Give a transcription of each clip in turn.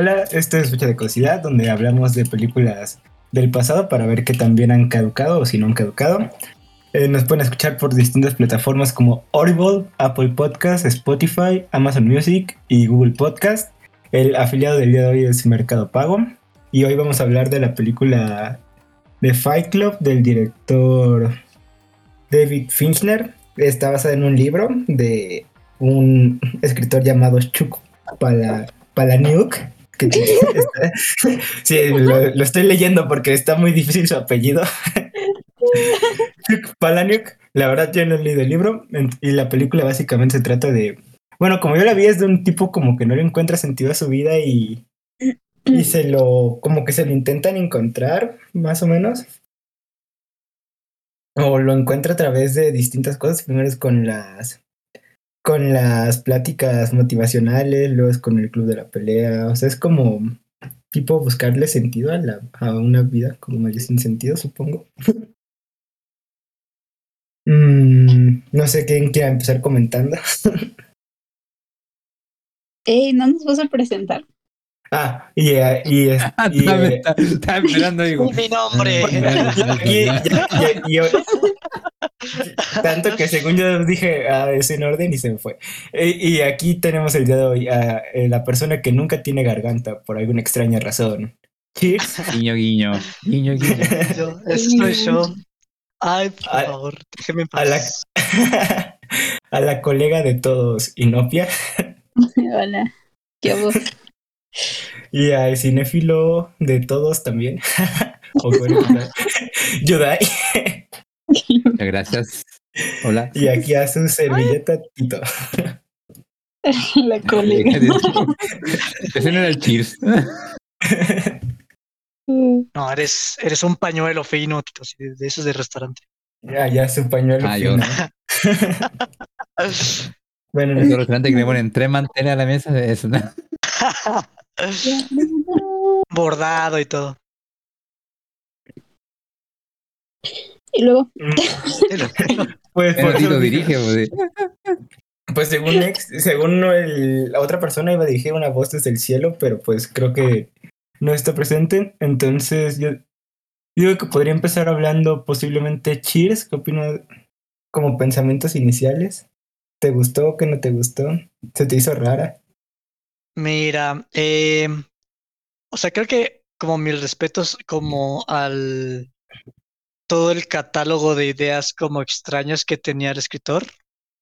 Hola, esto es Fecha de Curiosidad, donde hablamos de películas del pasado para ver qué también han caducado o si no han caducado. Eh, nos pueden escuchar por distintas plataformas como Audible, Apple Podcasts, Spotify, Amazon Music y Google Podcast. El afiliado del día de hoy es Mercado Pago. Y hoy vamos a hablar de la película de Fight Club del director David Fincher. Está basada en un libro de un escritor llamado Chuck Palahniuk. Sí, lo, lo, estoy leyendo porque está muy difícil su apellido. Chuck Palahniuk. La verdad, yo no he leído el libro y la película básicamente se trata de. Bueno, como yo la vi, es de un tipo como que no le encuentra sentido a su vida y, y se lo. como que se lo intentan encontrar, más o menos. O lo encuentra a través de distintas cosas. Primero es con las con las pláticas motivacionales, luego es con el club de la pelea, o sea, es como tipo buscarle sentido a, la, a una vida como medio sin sentido, supongo. mm, no sé quién quiera empezar comentando. Ey, no nos vas a presentar. Ah, y, uh, y, Ah, y, estaba, eh, esperando, digo. Mi nombre. y- y- y- y- tanto que según yo dije ah, es en orden y se me fue. Y, y aquí tenemos el día de hoy a eh, la persona que nunca tiene garganta por alguna extraña razón. Cheers. Guiño, guiño. Guiño, guiño. Yo, eso soy yo. Ay, por Ay, favor, déjeme en a la, paz. a la colega de todos, Inopia, Hola. Qué voz. y al cinéfilo de todos también. O Yudai, Muchas gracias. Hola. y aquí a su servilleta Tito. La colega. Ese no era el cheers. No, eres, eres un pañuelo fino, Tito, de, esos de restaurante. Ya, ya su pañuelo. Ah, yo fino. Bueno, El restaurante que le ponen tres manteles a la mesa. Es una... Bordado y todo. Y luego, pues, por Tito eso dije- dirige. pues, Pues según ex- según el- la otra persona iba a dirigir una voz desde el cielo, pero pues creo que no está presente. Entonces yo digo que podría empezar hablando posiblemente Cheers. ¿Qué opinas? Como pensamientos iniciales. ¿Te gustó? ¿Qué no te gustó? ¿Se te hizo rara? Mira, eh, o sea, creo que como mis respetos como al todo el catálogo de ideas como extrañas que tenía el escritor,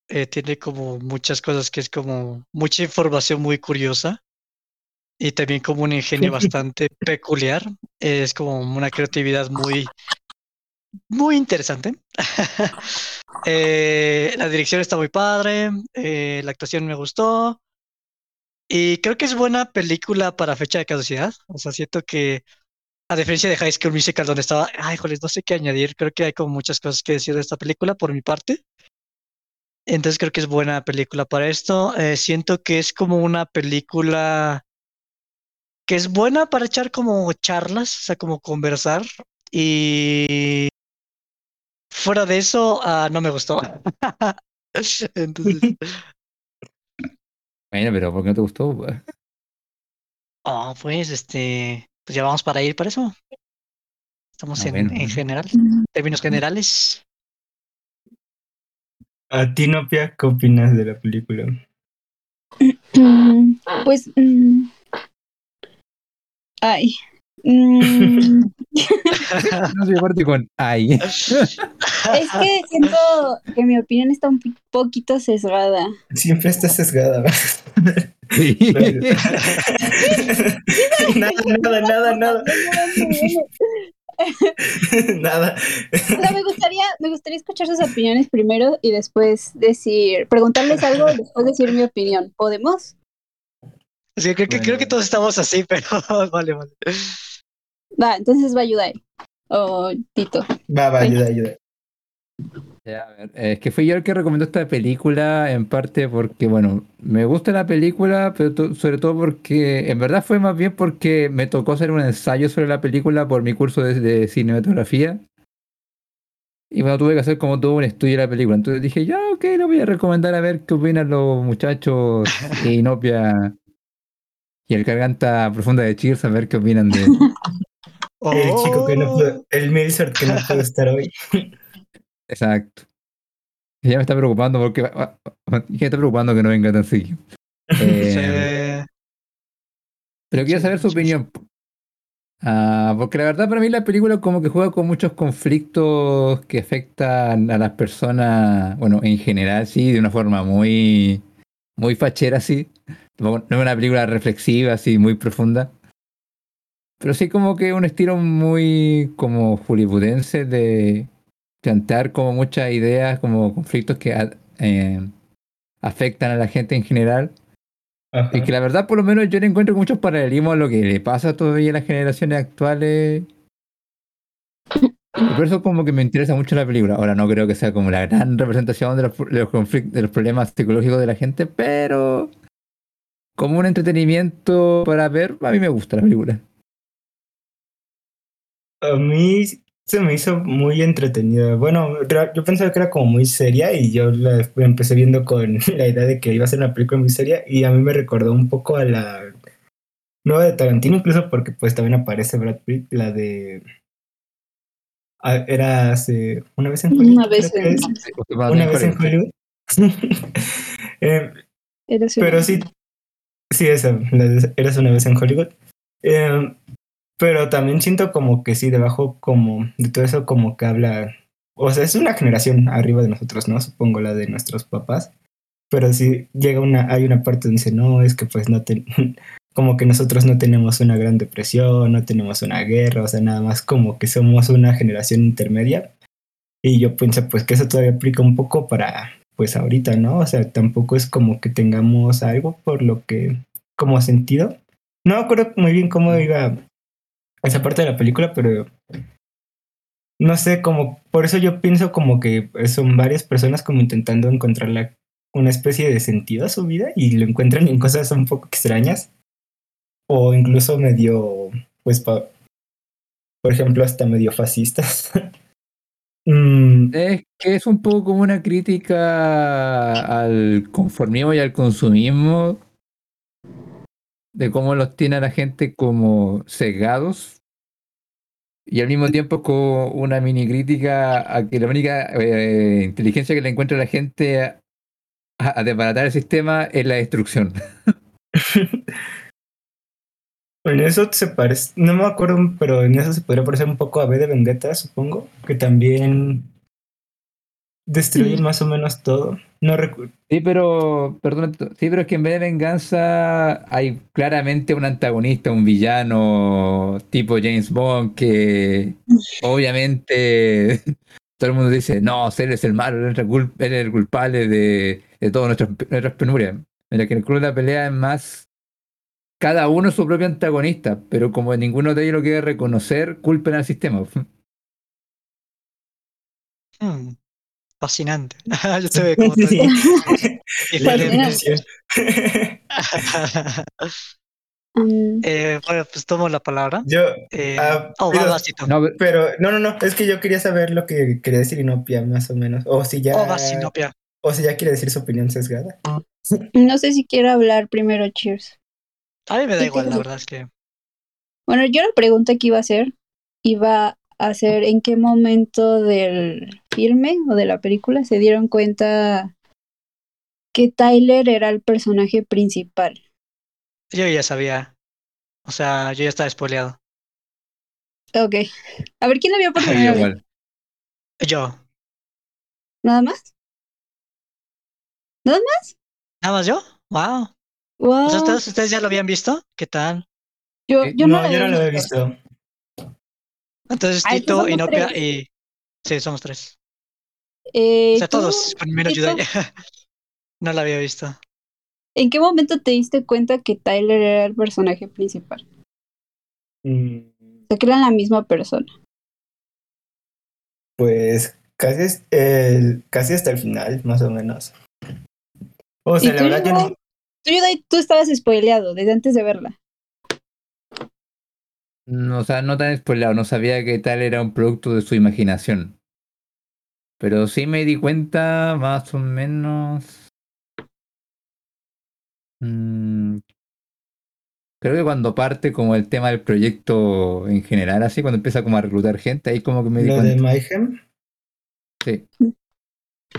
eh, tiene como muchas cosas que es como mucha información muy curiosa y también como un ingenio bastante peculiar. Es como una creatividad muy, muy interesante. Eh, la dirección está muy padre, eh, la actuación me gustó. Y creo que es buena película para fecha de caducidad. O sea, siento que, a diferencia de High School Musical, donde estaba, ay, joles, no sé qué añadir. Creo que hay como muchas cosas que decir de esta película por mi parte. Entonces creo que es buena película para esto. Eh, siento que es como una película que es buena para echar como charlas, o sea, como conversar. Y fuera de eso, ah, no me gustó. Entonces, Bueno, pero ¿por qué no te gustó? pues? Oh, pues este, pues ya vamos para ir para eso. Estamos Ah, en, bueno. en general, términos generales. ¿A ti, Nopia, qué opinas de la película? mm, pues, mm, ay, mm, No sé, aparte con ay. es que siento que mi opinión está un poquito sesgada. Siempre estás sesgada. Nada, nada, nada, nada. nada. O sea, me gustaría, me gustaría escuchar sus opiniones primero y después decir, preguntarles algo y después decir mi opinión. ¿Podemos? Sí, creo que, creo que todos estamos así, pero vale, vale. Va, entonces va a ayudar. O Tito. Va, va, ayuda, ayuda. Ya, a ver, eh, es que fui yo el que recomendó esta película en parte porque, bueno, me gusta la película, pero to- sobre todo porque, en verdad fue más bien porque me tocó hacer un ensayo sobre la película por mi curso de, de cinematografía. Y bueno, tuve que hacer como todo un estudio de la película. Entonces dije, ya, ok, lo voy a recomendar a ver qué opinan los muchachos Inopia y el garganta profunda de Cheers a ver qué opinan de El chico que no el que no pudo estar hoy. Exacto. Ya me está preocupando porque ya me está preocupando que no venga tan seguido. Eh, Sí. Pero quiero saber su opinión. Ah, porque la verdad para mí la película como que juega con muchos conflictos que afectan a las personas, bueno, en general sí, de una forma muy, muy fachera sí. No es una película reflexiva, así, muy profunda. Pero sí como que un estilo muy como hollywoodense de plantear como muchas ideas, como conflictos que a- eh, afectan a la gente en general. Ajá. Y que la verdad, por lo menos, yo le encuentro muchos paralelismos a lo que le pasa todavía a las generaciones actuales. Y por eso como que me interesa mucho la película. Ahora no creo que sea como la gran representación de los, de los conflictos, de los problemas psicológicos de la gente, pero como un entretenimiento para ver, a mí me gusta la película. A mí se me hizo muy entretenida. Bueno, yo pensaba que era como muy seria y yo la empecé viendo con la idea de que iba a ser una película muy seria y a mí me recordó un poco a la nueva de Tarantino, incluso porque pues también aparece Brad Pitt, la de... ah, Era hace una vez en Hollywood. Una vez en- es. Una vez en Hollywood. Eh, pero sí, sí, esa, la de Eras una vez en Hollywood. Eh, pero también siento como que sí, debajo como de todo eso como que habla, o sea, es una generación arriba de nosotros, ¿no? Supongo la de nuestros papás. Pero sí llega una, hay una parte donde dice, no, es que pues no te, como que nosotros no tenemos una gran depresión, no tenemos una guerra, o sea, nada más como que somos una generación intermedia. Y yo pienso pues que eso todavía aplica un poco para pues ahorita, ¿no? O sea, tampoco es como que tengamos algo por lo que, como sentido. No me acuerdo muy bien cómo iba esa parte de la película, pero no sé, como, por eso yo pienso como que son varias personas como intentando encontrar la- una especie de sentido a su vida y lo encuentran en cosas un poco extrañas o incluso medio, pues, pa- por ejemplo, hasta medio fascistas. Mm, Es que es un poco como una crítica al conformismo y al consumismo, de cómo los tiene a la gente como cegados, y al mismo tiempo como una mini crítica a que la única eh, inteligencia que le encuentra la gente a, a desbaratar el sistema es la destrucción. En eso se parece, no me acuerdo, pero en eso se podría parecer un poco a B de Vendetta, supongo, que también destruye más o menos todo. No recuerdo. Sí, pero, perdón, sí, pero es que en vez de venganza hay claramente un antagonista, un villano tipo James Bond que obviamente todo el mundo dice, no, él es el malo, él es el, culpable de, de todas nuestras, nuestras penurias. Mira que en el club de la pelea es más cada uno su propio antagonista, pero como ninguno de ellos lo quiere reconocer, culpen al sistema. Hmm, Fascinante. Yo te veo como Sí, sí. Y La le- definición. Mm, Eh, bueno, pues tomo la palabra. Yo, Eh, Ah, oh, pero-. No, pero- no, no, no, es que yo quería saber lo que quería decir Inopia, más o menos. O si ya, Oh, vas, Sinopia. o si ya quiere decir su opinión sesgada. No sé si quiero hablar primero, Cheers. A mí me da Sí, igual, la verdad es que. Bueno, yo la pregunta que iba a hacer iba a ser en qué momento del filme o de la película se dieron cuenta que Tyler era el personaje principal. Yo ya sabía. O sea, yo ya estaba spoileado. Ok. A ver, ¿quién la vio por Yo primera vez? igual. Yo. ¿Nada más? ¿Nada más yo? Wow. Wow. O sea, ¿ustedes, ustedes ya lo habían visto? ¿Qué tal? Yo, Eh, yo no, yo no había lo he visto. Entonces, Ay, Tito, Inopia tres. y. Sí, somos tres. Eh, O sea, ¿tú, todos, con menos Tito? Yudaya. No la había visto. ¿En qué momento te diste cuenta que Tyler era el personaje principal? Mm, O sea, que eran la misma persona. Pues casi, es- el- casi hasta el final, más o menos. O sea, ¿Y la tú, verdad yo no, Tú, tú estabas spoileado desde antes de verla. No, o sea, no tan spoilado, no sabía que tal era un producto de su imaginación. Pero sí me di cuenta más o menos. mm, Creo que cuando parte como el tema del proyecto en general, así, cuando empieza como a reclutar gente, ahí como que me di Lo de cuenta. Mayhem, Sí.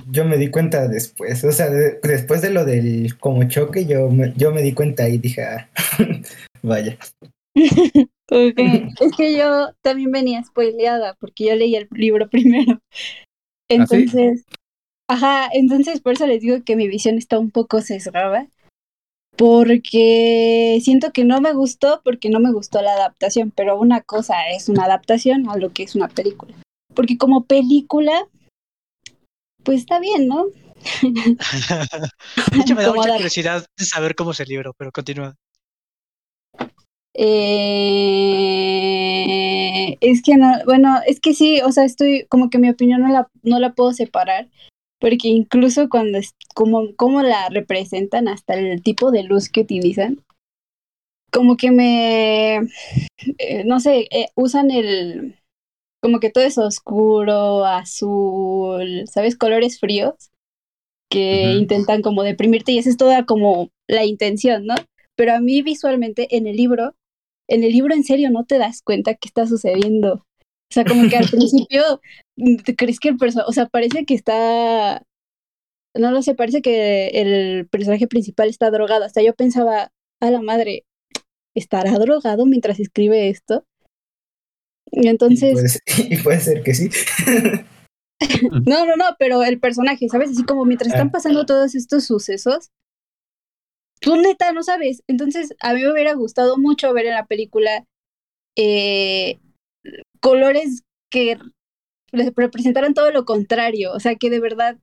yo me di cuenta después. O sea, de- después de lo del como choque, yo me, yo me di cuenta y dije, ah, vaya. Que- es que yo también venía spoileada porque yo leí el libro primero. ¿Ah, sí? Entonces, ajá, entonces por eso les digo que mi visión está un poco sesgada. Porque siento que no me gustó porque no me gustó la adaptación, pero una cosa es una adaptación a lo que es una película. Porque como película, pues está bien, ¿no? De hecho, me da mucha curiosidad de saber cómo es el libro, pero continúa. Eh, es que no, bueno, es que sí, o sea, estoy como que mi opinión no la, no la puedo separar, porque incluso cuando es como, como la representan, hasta el tipo de luz que utilizan, como que me, eh, no sé, eh, usan el, como que todo es oscuro, azul, ¿sabes? Colores fríos que intentan como deprimirte y esa es toda como la intención, ¿no? Pero a mí visualmente en el libro, en el libro en serio no te das cuenta qué está sucediendo. O sea, como que al principio te crees que el personaje, o sea, parece que está, no lo sé, parece que el personaje principal está drogado. Hasta yo pensaba, a la madre, ¿estará drogado mientras escribe esto? Y Y entonces, puede, y puede ser que sí. No, no, no, pero el personaje, ¿sabes? Así como mientras están Ah. pasando todos estos sucesos, tú neta no sabes. Entonces, a mí me hubiera gustado mucho ver en la película eh, colores que re- representaran todo lo contrario. O sea, que de verdad,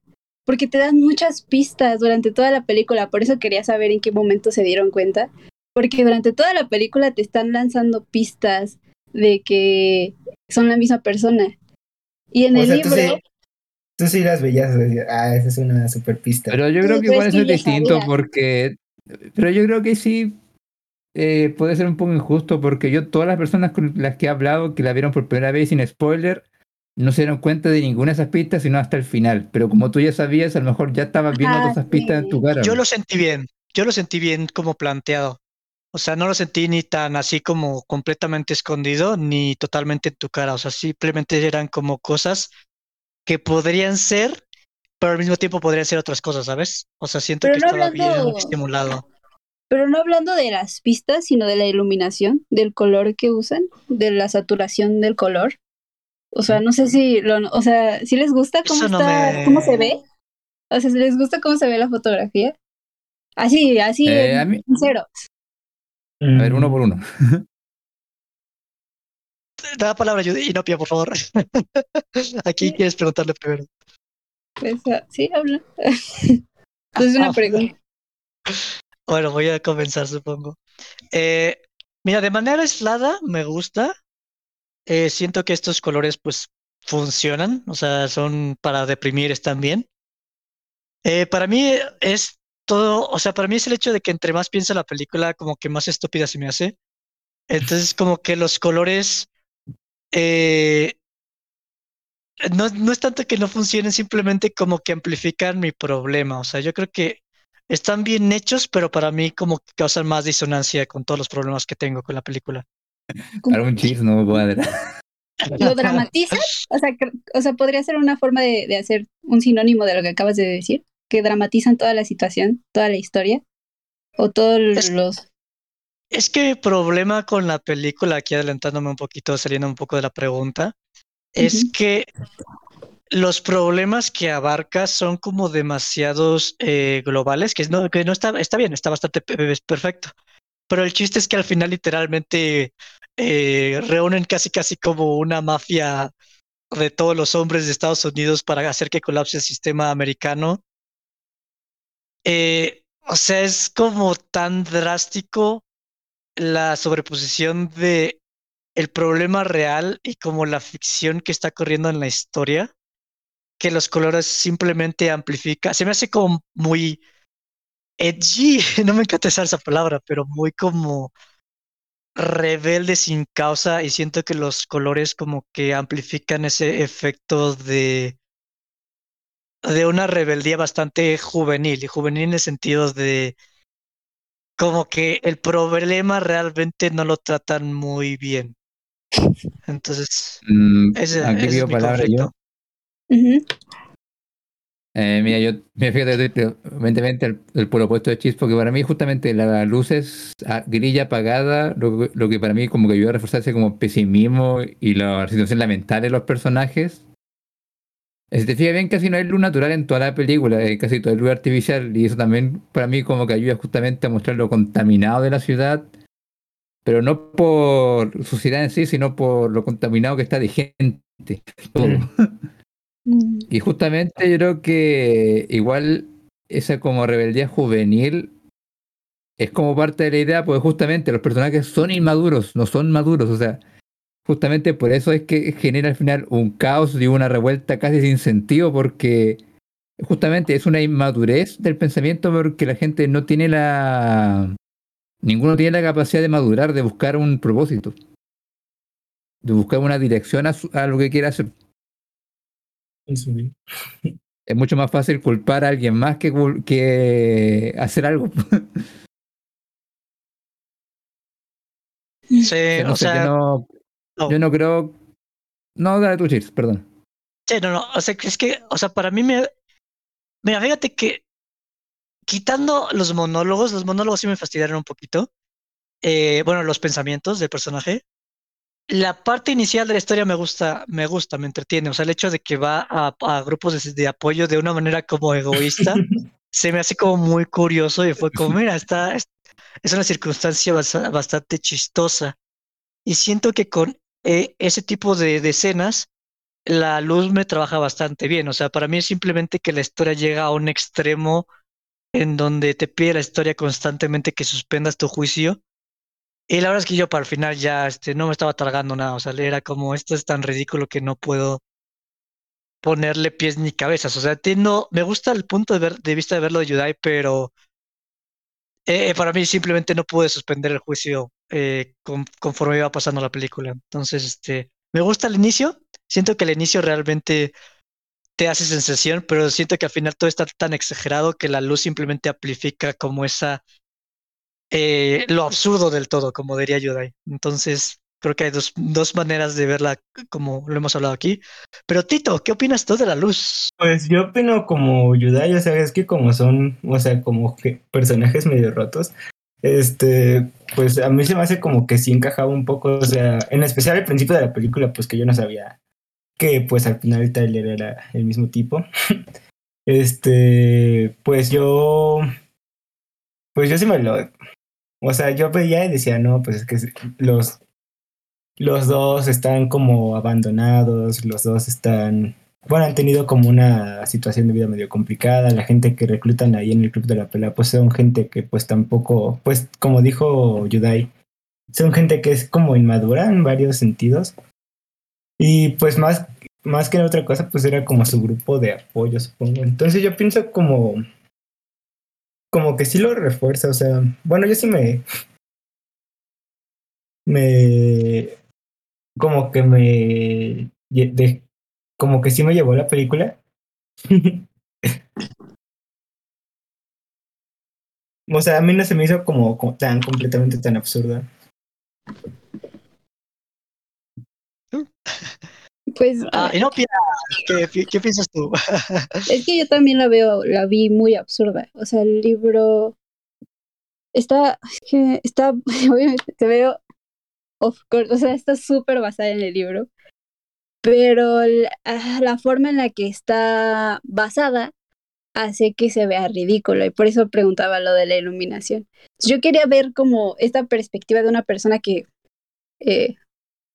porque te dan muchas pistas durante toda la película. Por eso quería saber en qué momento se dieron cuenta. Porque durante toda la película te están lanzando pistas de que son la misma persona. Y en o el sea, libro... tú sí, tú sí las veías, decías, ah, esa es una super pista. Pero yo Sí, creo que igual es eso es distinto sabía. porque... Pero yo creo que sí eh, puede ser un poco injusto porque yo, todas las personas con las que he hablado que la vieron por primera vez sin spoiler, no se dieron cuenta de ninguna de esas pistas sino hasta el final. Pero como tú ya sabías, a lo mejor ya estabas viendo Ah, todas esas pistas en tu cara. Yo lo sentí bien, yo lo sentí bien como planteado. O sea, no lo sentí ni tan así como completamente escondido, ni totalmente en tu cara. O sea, simplemente eran como cosas que podrían ser, pero al mismo tiempo podrían ser otras cosas, ¿sabes? O sea, siento Pero que no estaba bien hablando- estimulado. Pero no hablando de las pistas, sino de la iluminación, del color que usan, de la saturación del color. O sea, no sé si lo, o sea, si les gusta cómo no está, me- cómo se ve. O sea, si les gusta cómo se ve la fotografía. Así, así Eh, en, a mí- en cero. A ver, uno por uno. Da la palabra Judy, Inopia, por favor. Aquí quieres preguntarle primero. Sí, habla. Entonces una Ah, pregunta. Bueno, voy a comenzar, supongo. Eh, mira, de manera aislada me gusta. Eh, siento que estos colores pues funcionan, o sea, son para deprimir, están bien. Eh, para mí es todo, o sea, para mí es el hecho de que entre más piensa la película, como que más estúpida se me hace. Entonces, como que los colores eh, no, no es tanto que no funcionen, simplemente como que amplifican mi problema. O sea, yo creo que están bien hechos, pero para mí como que causan más disonancia con todos los problemas que tengo con la película. Para un chis no me cuadra. ¿Lo dramatizas? O sea, o sea, podría ser una forma de, de hacer un sinónimo de lo que acabas de decir, que dramatizan toda la situación, toda la historia, o todos Es- los... Es que mi problema con la película, aquí adelantándome un poquito, saliendo un poco de la pregunta, es que los problemas que abarca son como demasiados eh, globales, que no, que no está, está bien, está bastante perfecto. Pero el chiste es que al final literalmente eh, reúnen casi casi como una mafia de todos los hombres de Estados Unidos para hacer que colapse el sistema americano. Eh, o sea, es como tan drástico la sobreposición de el problema real y como la ficción que está corriendo en la historia, que los colores simplemente amplifica. Se me hace como muy edgy, no me encanta usar esa palabra, pero muy como rebelde sin causa y siento que los colores como que amplifican ese efecto de de una rebeldía bastante juvenil y juvenil en el sentido de como que el problema realmente no lo tratan muy bien. Entonces, Mm, ese, aquí ese es mi palabra yo. Eh, mira, yo me fíjate, evidentemente el, el puro opuesto de Chis, porque para mí justamente la luz es ah, grilla apagada, lo, que- lo que para mí como que ayuda a reforzarse como pesimismo y la situación lamentable de los personajes. Eh, Si te fijas bien, casi no hay luz natural en toda la película, eh, casi todo es luz artificial, y eso también para mí como que ayuda justamente a mostrar lo contaminado de la ciudad, pero no por su ciudad en sí, sino por lo contaminado que está de gente. todo. Mm. Y justamente yo creo que igual esa como rebeldía juvenil es como parte de la idea, porque justamente los personajes son inmaduros, no son maduros, o sea, justamente por eso es que genera al final un caos y una revuelta casi sin sentido, porque justamente es una inmadurez del pensamiento porque la gente no tiene la... Ninguno tiene la capacidad de madurar, de buscar un propósito, de buscar una dirección a, su- a lo que quiere hacer. Es mucho más fácil culpar a alguien más que, cul- que hacer algo. Sí, no o sé, sea, yo no, no. yo no creo. No, dale tu Cheers, perdón. Sí, no, no, o sea, que es que, o sea, para mí me... Mira, fíjate que quitando los monólogos, los monólogos sí me fastidiaron un poquito. Eh, bueno, los pensamientos del personaje. La parte inicial de la historia me gusta, me gusta, me entretiene. O sea, el hecho de que va a, a grupos de, de apoyo de una manera como egoísta, se me hace como muy curioso y fue como, mira, está, es, una circunstancia bastante chistosa. Y siento que con eh, ese tipo de, de escenas, la luz me trabaja bastante bien. O sea, para mí es simplemente que la historia llega a un extremo en donde te pide la historia constantemente que suspendas tu juicio. Y la verdad es que yo para el final ya este, no me estaba tragando nada. O sea, era como, esto es tan ridículo que no puedo ponerle pies ni cabezas. O sea, entiendo, me gusta el punto de, ver, de vista de verlo de Yudai, pero eh, para mí simplemente no pude suspender el juicio eh, con- conforme iba pasando la película. Entonces, este, me gusta el inicio. Siento que el inicio realmente te hace sensación, pero siento que al final todo está tan exagerado que la luz simplemente amplifica como esa eh, lo absurdo del todo, como diría Yudai. Entonces, creo que hay dos, dos maneras de verla, como lo hemos hablado aquí. Pero Tito, ¿qué opinas tú de la luz? Pues yo opino como Yudai, o sea, es que como son, o sea, como personajes medio rotos, este, pues a mí se me hace como que sí encajaba un poco, o sea, en especial al principio de la película, pues que yo no sabía que pues al final Tyler era el mismo tipo. Este, pues yo, pues yo sí me lo, o sea, yo veía y decía, no, pues es que los, los dos están como abandonados, los dos están bueno, han tenido como una situación de vida medio complicada. La gente que reclutan ahí en el club de la pelea, pues son gente que pues tampoco, pues como dijo Yudai, son gente que es como inmadura en varios sentidos. Y pues más, más que otra cosa, pues era como su grupo de apoyo, supongo. Entonces yo pienso como, como que sí lo refuerza, o sea, bueno, yo sí me, me, como que me, de, como que sí me llevó la película. o sea, a mí no se me hizo como, como tan completamente tan absurda. Pues Ah, y no ¿qué, qué piensas tú? es que yo también la veo, la vi muy absurda. O sea, el libro está, es que está, obviamente te veo, of course, o sea, está súper basada en el libro, pero la, la forma en la que está basada hace que se vea ridículo y por eso preguntaba lo de la iluminación. Yo quería ver como esta perspectiva de una persona que eh,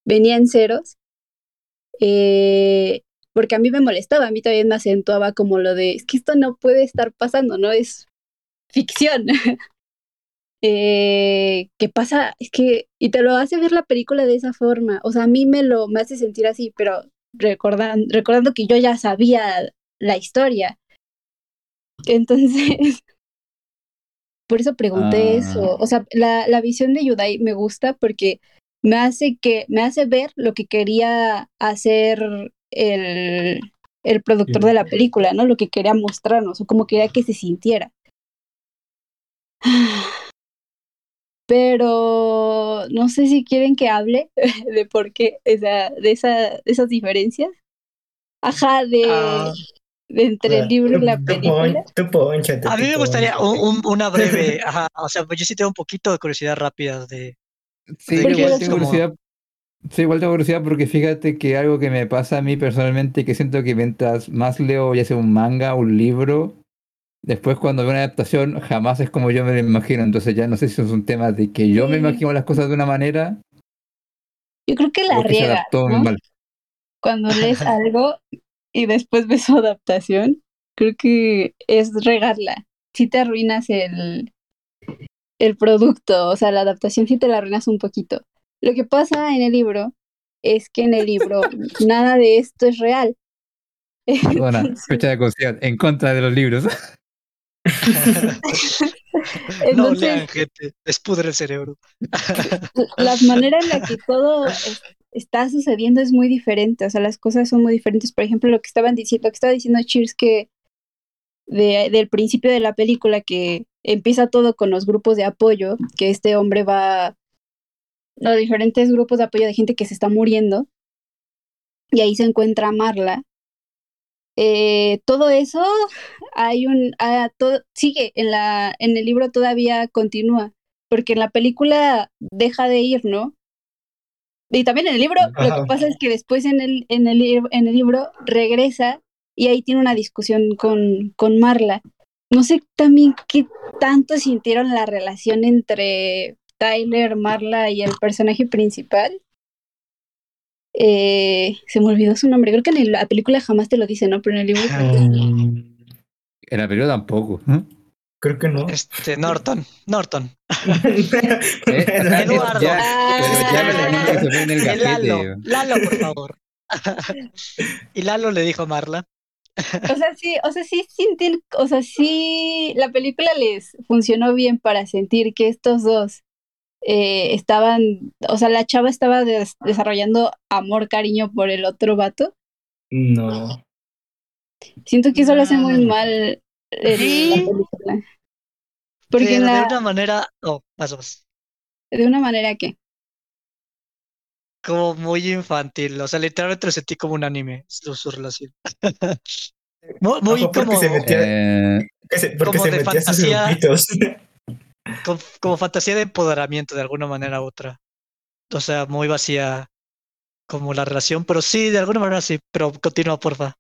venía en ceros, eh, porque a mí me molestaba, a mí también me acentuaba como lo de, es que esto no puede estar pasando, no es ficción. eh, ¿Qué pasa? Es que, y te lo hace ver la película de esa forma, o sea, a mí me lo me hace sentir así, pero recordan, recordando que yo ya sabía la historia. Entonces, por eso pregunté Ah. eso. O sea, la, la visión de Yudai me gusta porque me hace que, me hace ver lo que quería hacer el, el productor de la película, ¿no? Lo que quería mostrarnos, o como quería que se sintiera. pero no sé si quieren que hable de por qué, o sea, de, esa, de esas diferencias. Ajá, de, Ah. de entre el libro y la tú película. tú A mí me gustaría pónchate. un- un- una breve, ajá, o sea, yo sí tengo un poquito de curiosidad rápida de, Sí, igual tengo como- curiosidad. Sí, igual tengo curiosidad porque fíjate que algo que me pasa a mí personalmente, que siento que mientras más leo, ya sea un manga, un libro, después cuando veo una adaptación, jamás es como yo me lo imagino. Entonces ya no sé si es un tema de que yo me Sí. imagino las cosas de una manera Yo creo que la riega, ¿no? Cuando lees algo y después ves su adaptación, creo que es regarla. Si te arruinas el, el producto, o sea, la adaptación sí te la arruinas un poquito. Lo que pasa en el libro es que en el libro nada de esto es real. Perdona, fecha de caducidad en contra de los libros. no lean gente, les pudre el cerebro. la manera en la que todo es- está sucediendo es muy diferente, o sea, las cosas son muy diferentes. Por ejemplo, lo que estaban diciendo, lo que estaba diciendo Cheers que de, del principio de la película que empieza todo con los grupos de apoyo, que este hombre va los diferentes grupos de apoyo de gente que se está muriendo y ahí se encuentra Marla. Eh, todo eso hay un ah, todo, sigue en la en el libro todavía continúa porque en la película deja de ir, ¿no? Y también en el libro lo que pasa es que después en el en el en el libro regresa y ahí tiene una discusión con con Marla. No sé también qué tanto sintieron la relación entre Tyler, Marla y el personaje principal. Eh, se me olvidó su nombre. Creo que en el- la película jamás te lo dice, ¿no? Pero en el libro. Mm, En la película tampoco. ¿eh? Creo que no. Este, Norton, Norton. Eh, Eduardo. ya- Ah. pero ya me la el Lalo. Lalo, por favor. y Lalo le dijo a Marla. O sea, sí, o sea, sí sintien- o sea, sí, la película les funcionó bien para sentir que estos dos eh, estaban, o sea, la chava estaba des- desarrollando amor, cariño por el otro vato. No. Siento que eso lo hace muy mal el- Sí. la película. Porque pero de una manera, oh, más de una manera que, como muy infantil. O sea, literalmente lo sentí como un anime, su, su relación. muy muy porque como, se metió- Eh, se- como se de metía sus fantasía. como fantasía de empoderamiento de alguna manera u otra. O sea, muy vacía como la relación, pero sí, de alguna manera sí. Pero continúa, porfa.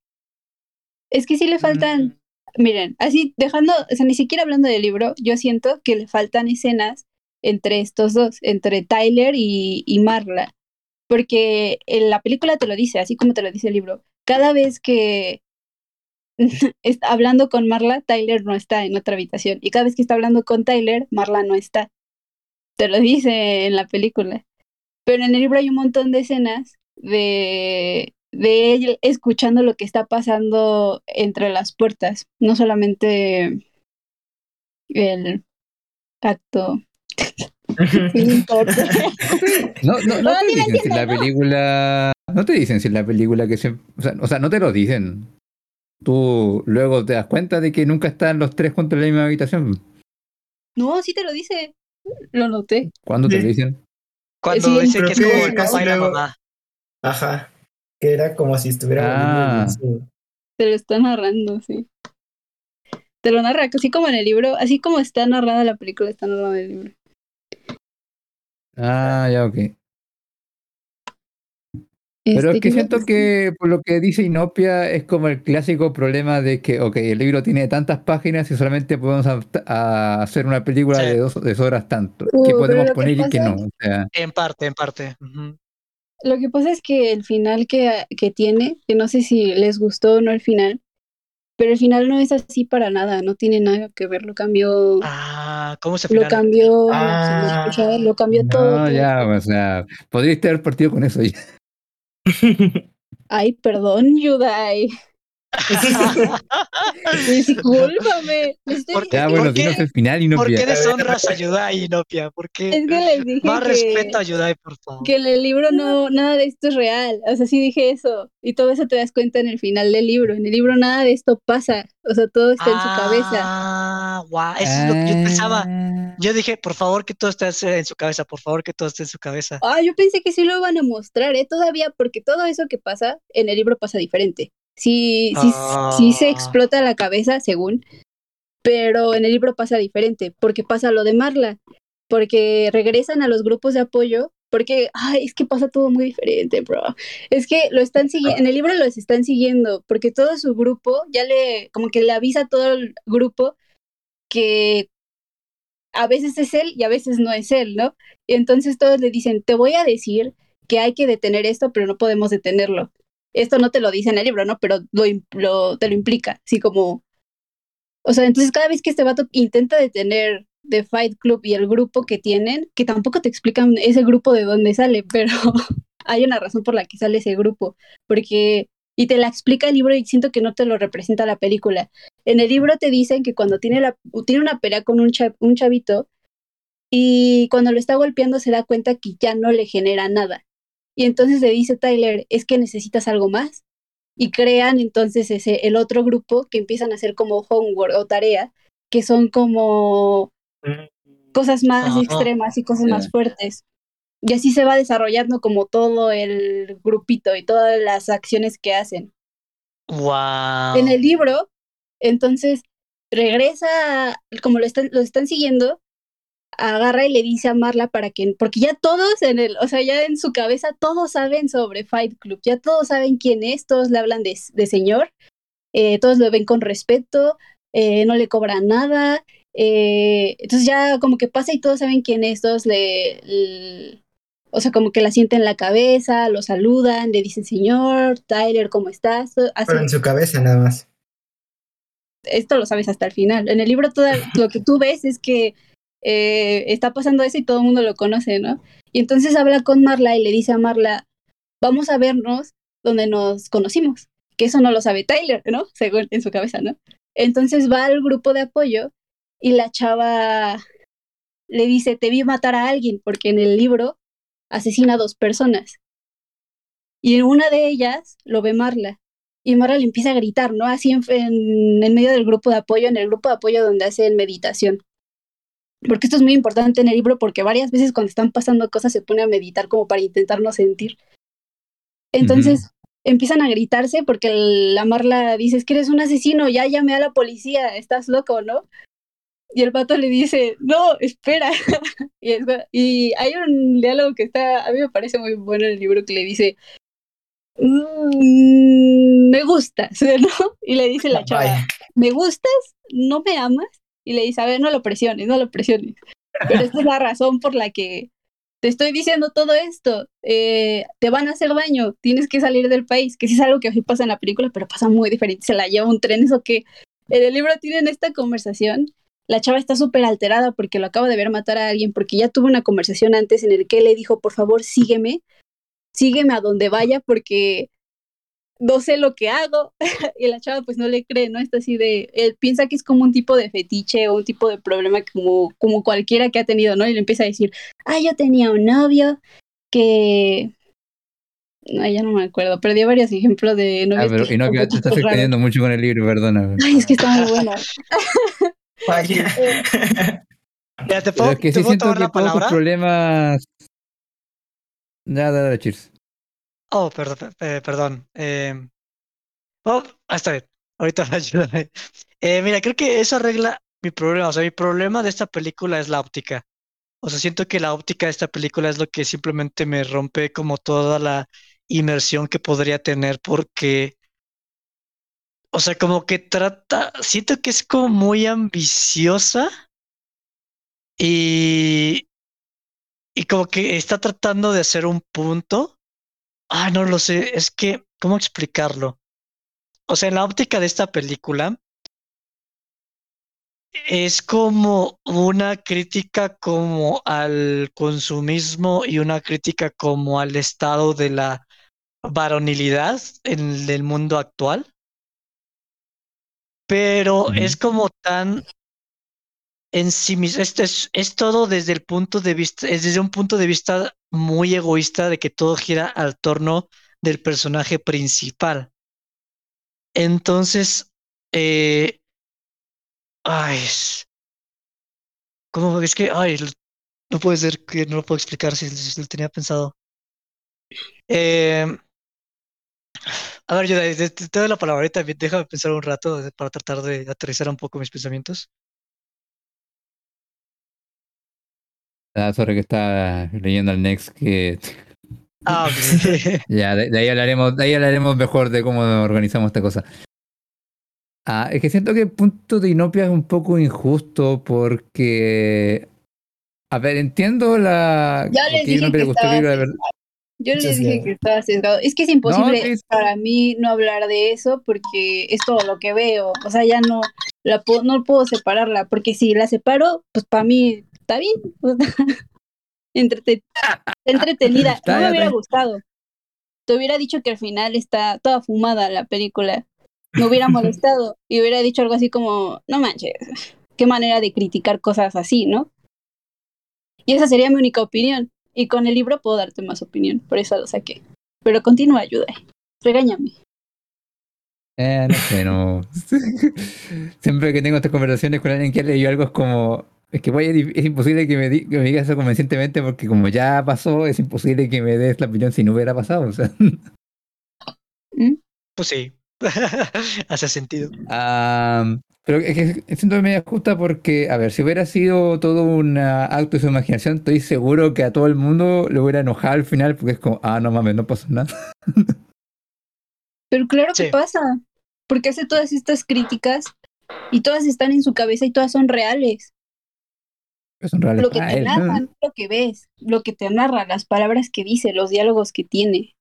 es que sí le faltan, miren, así dejando, o sea, ni siquiera hablando del libro, yo siento que le faltan escenas entre estos dos, entre Tyler y, y Marla, porque en la película te lo dice, así como te lo dice el libro, cada vez que está hablando con Marla, Tyler no está en otra habitación, y cada vez que está hablando con Tyler, Marla no está. Te lo dice en la película. Pero en el libro hay un montón de escenas de, de él escuchando lo que está pasando entre las puertas, no solamente el acto. No. No, no, no No, te dicen si la no. película. No te dicen si la película que se. O sea, o sea, no te lo dicen. Tú luego te das cuenta de que nunca están los tres juntos en la misma habitación. No, sí te lo dice. Lo noté. ¿Cuándo te lo dicen? Cuando Sí, dice que es como el papá y la mamá. Ajá. Que era como si estuviera Ah. Te lo está narrando, sí. Te lo narra, así como en el libro, así como está narrada la película, está narrada en el libro. Ah, ya, ok. Pero Este, es que ¿qué iba a siento que por lo que dice Inopia es como el clásico problema de que, ok, el libro tiene tantas páginas y solamente podemos a hacer una película Sí. de dos, de dos horas tanto. Uh, ¿Qué pero podemos que poner y qué pasa- no? O sea, En parte, en parte. Lo que pasa es que el final que, que tiene, que no sé si les gustó o no el final, pero el final no es así para nada, no tiene nada que ver, lo cambió, Ah, ¿cómo se lo cambió, Ah, escuchaba, lo cambió todo. no, todo. ya, o sea, podrías haber partido con eso. ya. Ay, perdón, Yudai. Discúlpame. estoy ¿Por qué? Ya, diciendo bueno, ¿Por qué? dinos el final, ¿Por qué deshonras a Yudai, Inopia? ¿Por qué? Es que les dije Más que- respeto a Yudai, por favor. que en el libro no, nada de esto es real. O sea, sí dije eso. Y todo eso te das cuenta en el final del libro. En el libro nada de esto pasa. O sea, todo está en su cabeza. Ah, guau, eso es lo que yo pensaba. Ah. Yo dije, por favor, que todo esté en su cabeza, por favor, que todo esté en su cabeza. Ah, yo pensé que sí lo iban a mostrar, ¿eh? Todavía, porque todo eso que pasa en el libro pasa diferente. Sí, sí, sí se Ah. explota la cabeza, según, pero en el libro pasa diferente, porque pasa lo de Marla, porque regresan a los grupos de apoyo, porque, ay, es que pasa todo muy diferente, bro. Es que lo están siguiendo, en el libro los están siguiendo, porque todo su grupo ya le, como que le avisa a todo el grupo que a veces es él y a veces no es él, ¿no? Y entonces todos le dicen, te voy a decir que hay que detener esto, pero no podemos detenerlo. Esto no te lo dice en el libro, ¿no? Pero lo, lo- te lo implica, así como... O sea, entonces cada vez que este vato intenta detener The Fight Club y el grupo que tienen, que tampoco te explican ese grupo de dónde sale, pero hay una razón por la que sale ese grupo, porque... Y te la explica el libro y siento que no te lo representa la película. En el libro te dicen que cuando tiene, la, tiene una pelea con un, un chavito y cuando lo está golpeando se da cuenta que ya no le genera nada. Y entonces le dice Tyler, es que necesitas algo más. Y crean entonces ese, el otro grupo que empiezan a hacer como homework o tarea, que son como cosas más Ajá. extremas y cosas más fuertes. Y así se va desarrollando como todo el grupito y todas las acciones que hacen. Wow. En el libro, entonces regresa, como lo están, lo están siguiendo, agarra y le dice a Marla para que, porque ya todos en el, o sea, ya en su cabeza todos saben sobre Fight Club, ya todos saben quién es, todos le hablan de, de señor, eh, todos lo ven con respeto, eh, no le cobran nada, eh, entonces ya como que pasa y todos saben quién es, todos le, le- o sea, como que la sienten en la cabeza, lo saludan, le dicen señor, Tyler, ¿cómo estás? Pero en su cabeza nada más. esto lo sabes hasta el final. En el libro todo lo que tú ves es que eh, está pasando eso y todo el mundo lo conoce, ¿no? Y entonces habla con Marla y le dice a Marla, vamos a vernos donde nos conocimos, que eso no lo sabe Tyler, ¿no? Según en su cabeza, ¿no? Entonces va al grupo de apoyo y la chava le dice, te vi matar a alguien, porque en el libro asesina a dos personas. Y en una de ellas lo ve Marla y Marla le empieza a gritar, ¿no? Así en, en, en, medio del grupo de apoyo, en el grupo de apoyo donde hacen meditación. Porque esto es muy importante en el libro porque varias veces cuando están pasando cosas se pone a meditar como para intentar no sentir. Entonces uh -huh. empiezan a gritarse porque la Marla dice, es que eres un asesino, ya llamé a la policía, estás loco, ¿no? Y el pato le dice, no, espera. y, es, y, hay un diálogo que está, a mí me parece muy bueno en el libro que le dice, mmm, me gustas, ¿no? Y le dice la chava, Vaya. ¿me gustas? ¿No me amas? Y le dice, a ver, no lo presiones, no lo presiones. Pero esta es la razón por la que te estoy diciendo todo esto. Eh, te van a hacer daño, tienes que salir del país, que sí es algo que sí pasa en la película, pero pasa muy diferente. Se la lleva un tren, eso que en el libro tienen esta conversación. La chava está súper alterada porque lo acaba de ver matar a alguien, porque ya tuvo una conversación antes en el que le dijo, por favor, sígueme, sígueme a donde vaya, porque no sé lo que hago. y la chava pues no le cree, ¿no? Está así de, él piensa que es como un tipo de fetiche o un tipo de problema como, como cualquiera que ha tenido, ¿no? Y le empieza a decir, ah, yo tenía un novio que... No, ya no me acuerdo, pero dio varios ejemplos de novios. Ah, pero que y no, que te estás extendiendo mucho con el libro, perdona. Ay, es que está muy bueno. Vaya. ya, ¿te puedo, es que ¿te sí puedo siento tomar que la palabra? problemas... Nada, nada, cheers. Oh, perdón, eh, perdón. Eh... Oh, ah, está bien. Ahorita ayúdame. Eh, mira, creo que eso arregla mi problema. O sea, mi problema de esta película es la óptica. O sea, siento que la óptica de esta película es lo que simplemente me rompe como toda la inmersión que podría tener porque, o sea, como que trata, siento que es como muy ambiciosa y, y como que está tratando de hacer un punto. Ah, no lo sé, es que, ¿cómo explicarlo? O sea, en la óptica de esta película es como una crítica como al consumismo y una crítica como al estado de la varonilidad en el mundo actual. pero es como tan en sí mismo, esto es, es todo desde el punto de vista, es desde un punto de vista muy egoísta de que todo gira al torno del personaje principal. Entonces, eh, ay, ¿cómo es que, ay, no puede ser que no lo puedo explicar si, lo tenía pensado. Eh, a ver, yo te doy la palabra ahorita, déjame pensar un rato eh, para tratar de aterrizar un poco mis pensamientos. Ah, sorry que estaba leyendo al Next que Ah, ok. ya, de, de ahí hablaremos, de ahí hablaremos mejor de cómo organizamos esta cosa. Ah, es que siento que el punto de Inopia es un poco injusto porque a ver, entiendo la Ya les dije que estaba libro Yo les dije que estaba sesgado. Es que es imposible sí. para mí no hablar de eso porque es todo lo que veo. O sea, ya no la puedo, no puedo separarla porque si la separo, pues para mí está bien. Entretenida. Está No me hubiera gustado. Te hubiera dicho que al final está toda fumada la película. Me hubiera molestado y hubiera dicho algo así como, no manches, qué manera de criticar cosas así, ¿no? Y esa sería mi única opinión. Y con el libro puedo darte más opinión, por eso lo saqué. Pero continúa, ayuda. Regáñame. Eh, no sé, no. Siempre que tengo estas conversaciones con alguien que ha leído algo es como. Es que vaya, es imposible que me, di- que me digas eso convenientemente porque como ya pasó, es imposible que me des la opinión si no hubiera pasado. O sea. Pues sí, hace sentido. Pero es que siento que me justa porque, a ver, si hubiera sido todo un ah, acto de su imaginación, estoy seguro que a todo el mundo le hubiera enojado al final porque es como, ah, no mames, no pasó nada. Pero claro que Sí. pasa, porque hace todas estas críticas y todas están en su cabeza y todas son reales. Es un real Lo que te él, ¿no? lo que ves, lo que te narra, las palabras que dice, los diálogos que tiene.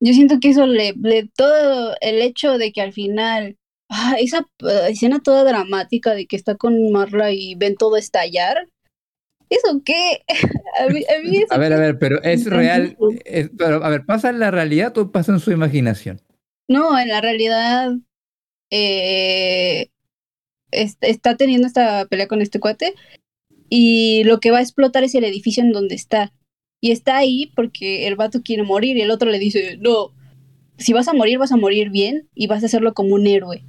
Yo siento que eso le, le todo el hecho de que al final, ah, esa eh, escena toda dramática de que está con Marla y ven todo estallar, ¿eso qué? a mí, a mí eso A ver, a ver, pero es real. Es- pero, a ver, ¿pasa en la realidad o pasa en su imaginación? No, en la realidad eh, est- está teniendo esta pelea con este cuate y lo que va a explotar es el edificio en donde está. Y está ahí porque el vato quiere morir y el otro le dice, no, si vas a morir vas a morir bien y vas a hacerlo como un héroe.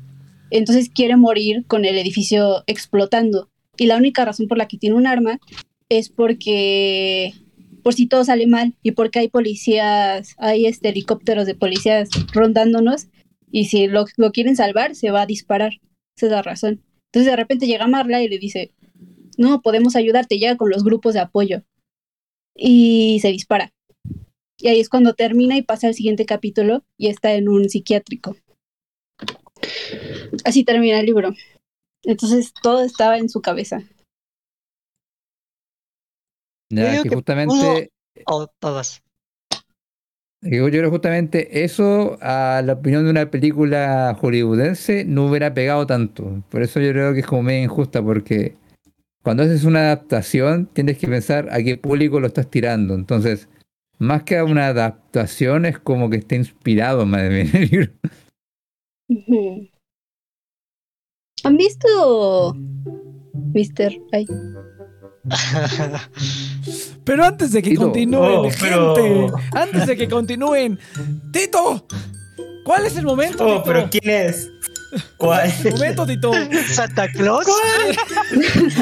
Entonces quiere morir con el edificio explotando. Y la única razón por la que tiene un arma es porque por si todo sale mal y porque hay policías, hay este helicópteros de policías rondándonos y si lo, lo quieren salvar se va a disparar. Esa es la razón. Entonces de repente llega Marla y le dice, no, podemos ayudarte, llega con los grupos de apoyo. Y se dispara. Y ahí es cuando termina y pasa al siguiente capítulo y está en un psiquiátrico. Así termina el libro. Entonces todo estaba en su cabeza. Ya, que justamente, Oh, que yo creo justamente eso a la opinión de una película hollywoodense no hubiera pegado tanto. Por eso yo creo que es como medio injusta, porque cuando haces una adaptación tienes que pensar a qué público lo estás tirando. Entonces, más que a una adaptación es como que está inspirado más bien el libro. ¿Han visto Mister? Ay, Pero antes de que Tito. continúen, Oh, pero- gente, antes de que continúen, Tito, ¿cuál es el momento? Oh, Tito? pero ¿quién es? ¿Cuál? Momento, Tito. Santa Claus.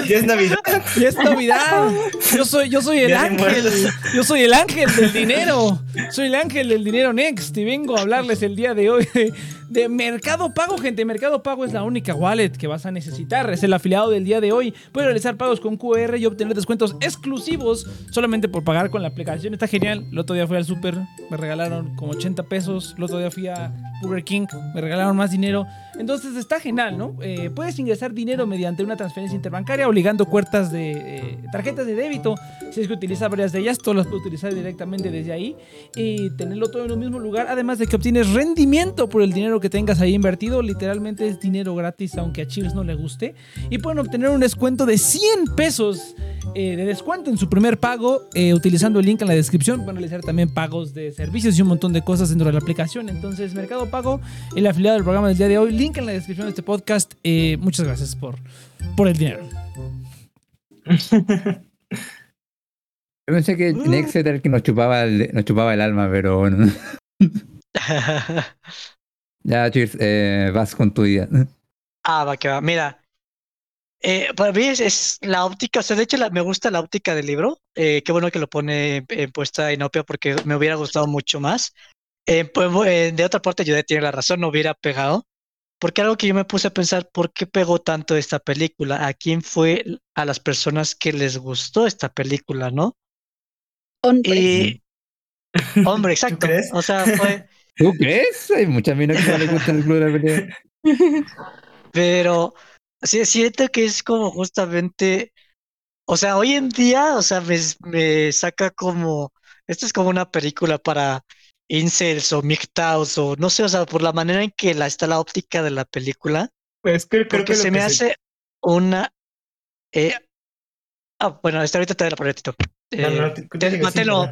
Ya es Navidad. Ya es Navidad. Yo soy, yo soy el Ya ángel. Yo soy el ángel del dinero. Soy el ángel del dinero Next y vengo a hablarles el día de hoy de, de Mercado Pago, gente. Mercado Pago es la única wallet que vas a necesitar. Es el afiliado del día de hoy. Puedes realizar pagos con QR y obtener descuentos exclusivos solamente por pagar con la aplicación. Está genial. El otro día fui al super, me regalaron como 80 pesos. El otro día fui a Burger King, me regalaron más dinero. Entonces está genial, ¿no? Eh, puedes ingresar dinero mediante una transferencia interbancaria obligando cuentas de eh, tarjetas de débito. Si es que utilizas varias de ellas, todas las puedes utilizar directamente desde ahí y tenerlo todo en un mismo lugar. Además de que obtienes rendimiento por el dinero que tengas ahí invertido. Literalmente es dinero gratis, aunque a Cheers no le guste. Y pueden obtener un descuento de 100 pesos eh, de descuento en su primer pago utilizando el link en la descripción. Pueden realizar también pagos de servicios y un montón de cosas dentro de la aplicación. Entonces, Mercado Pago, el afiliado del programa del día de hoy, link link en la descripción de este podcast. Eh, muchas gracias por, por el dinero. Yo pensé que Nex era el que nos chupaba el, nos chupaba el alma, pero bueno. ya, Cheers, eh, vas con tu idea. ah, va que va. Mira, eh, para mí es, es la óptica, o sea, de hecho la- me gusta la óptica del libro. Eh, qué bueno que lo pone en, en puesta en opia porque me hubiera gustado mucho más. Eh, pues, eh, de otra parte, Judith tiene la razón, no hubiera pegado. Porque algo que yo me puse a pensar, ¿por qué pegó tanto esta película? ¿A quién fue a las personas que les gustó esta película, no? Hombres. Y, hombre, exacto. crees? O sea, fue, ¿Tú crees? Hay muchas minas que no les gusta el club de la pelea. Pero sí siento que es como justamente, o sea, hoy en día, o sea, me, me saca como, esto es como una película para incels o MGTOWs o no sé, o sea, por la manera en que la, está la óptica de la película, Pues creo, creo porque que se que me hace una... eh, ah, bueno, hasta ahorita te doy la palabra, Tito. Eh, no, te- te sí,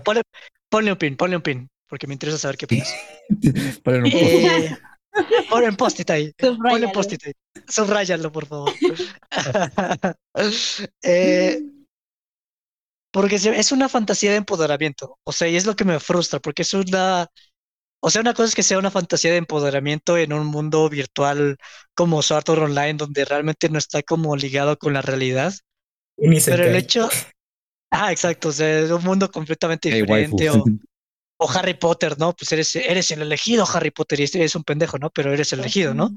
ponle, ponle un pin, ponle un pin, porque me interesa saber qué opinas. Ponle un poco. Eh, ponle un post-it ahí. Ponle Subráyalo. un post-it ahí. Subráyalo, por favor. Eh, porque es una fantasía de empoderamiento. O sea, y es lo que me frustra, porque es una. O sea, una cosa es que sea una fantasía de empoderamiento en un mundo virtual como Sword Art Online, donde realmente no está como ligado con la realidad. Pero el hecho. Ah, exacto. O sea, es un mundo completamente Hey, diferente. O, o Harry Potter, ¿no? Pues eres, eres el elegido, Harry Potter, y este es un pendejo, ¿no? Pero eres el elegido, ¿no?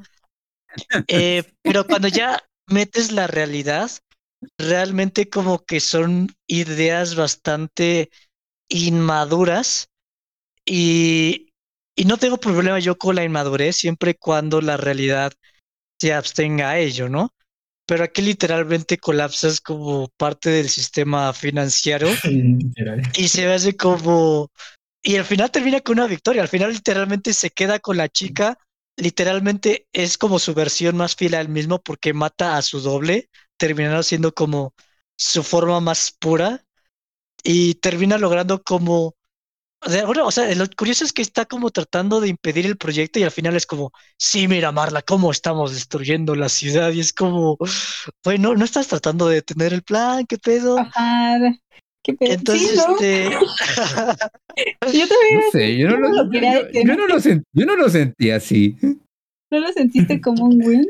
Eh, pero cuando ya metes la realidad, realmente como que son ideas bastante inmaduras y, y no tengo problema yo con la inmadurez siempre y cuando la realidad se abstenga a ello, ¿no? Pero aquí literalmente colapsas como parte del sistema financiero y se ve así como... Y al final termina con una victoria, al final literalmente se queda con la chica, literalmente es como su versión más fiel a él mismo porque mata a su doble, terminando siendo como su forma más pura y termina logrando como... O sea, bueno, o sea, lo curioso es que está como tratando de impedir el proyecto y al final es como, sí, mira, Marla, cómo estamos destruyendo la ciudad y es como, bueno, no estás tratando de detener el plan, ¿qué pedo? Ajá. ¿Qué pedo? Entonces, Sí, ¿no? este... Yo también No sé, yo no lo, Lo quería yo- yo no lo sen- yo no lo sentí así. no lo sentiste como un win.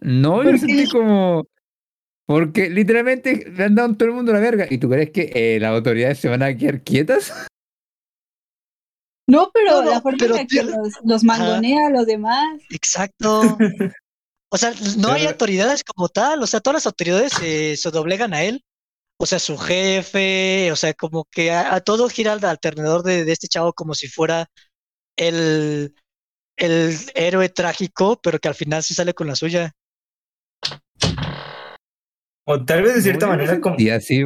No, yo ¿Por lo sentí como. Porque literalmente le han dado todo el mundo la verga. ¿Y tú crees que eh, las autoridades se van a quedar quietas? No, pero No, no, la forma pero en la que los, los mangonea a los demás. Exacto. O sea, no hay autoridades como tal, o sea, todas las autoridades eh, se doblegan a él. O sea, su jefe, o sea, como que a, a todo gira al- alrededor de, de este chavo como si fuera el, el héroe trágico, pero que al final se sale con la suya. O tal vez de cierta No, manera, como, sentí así.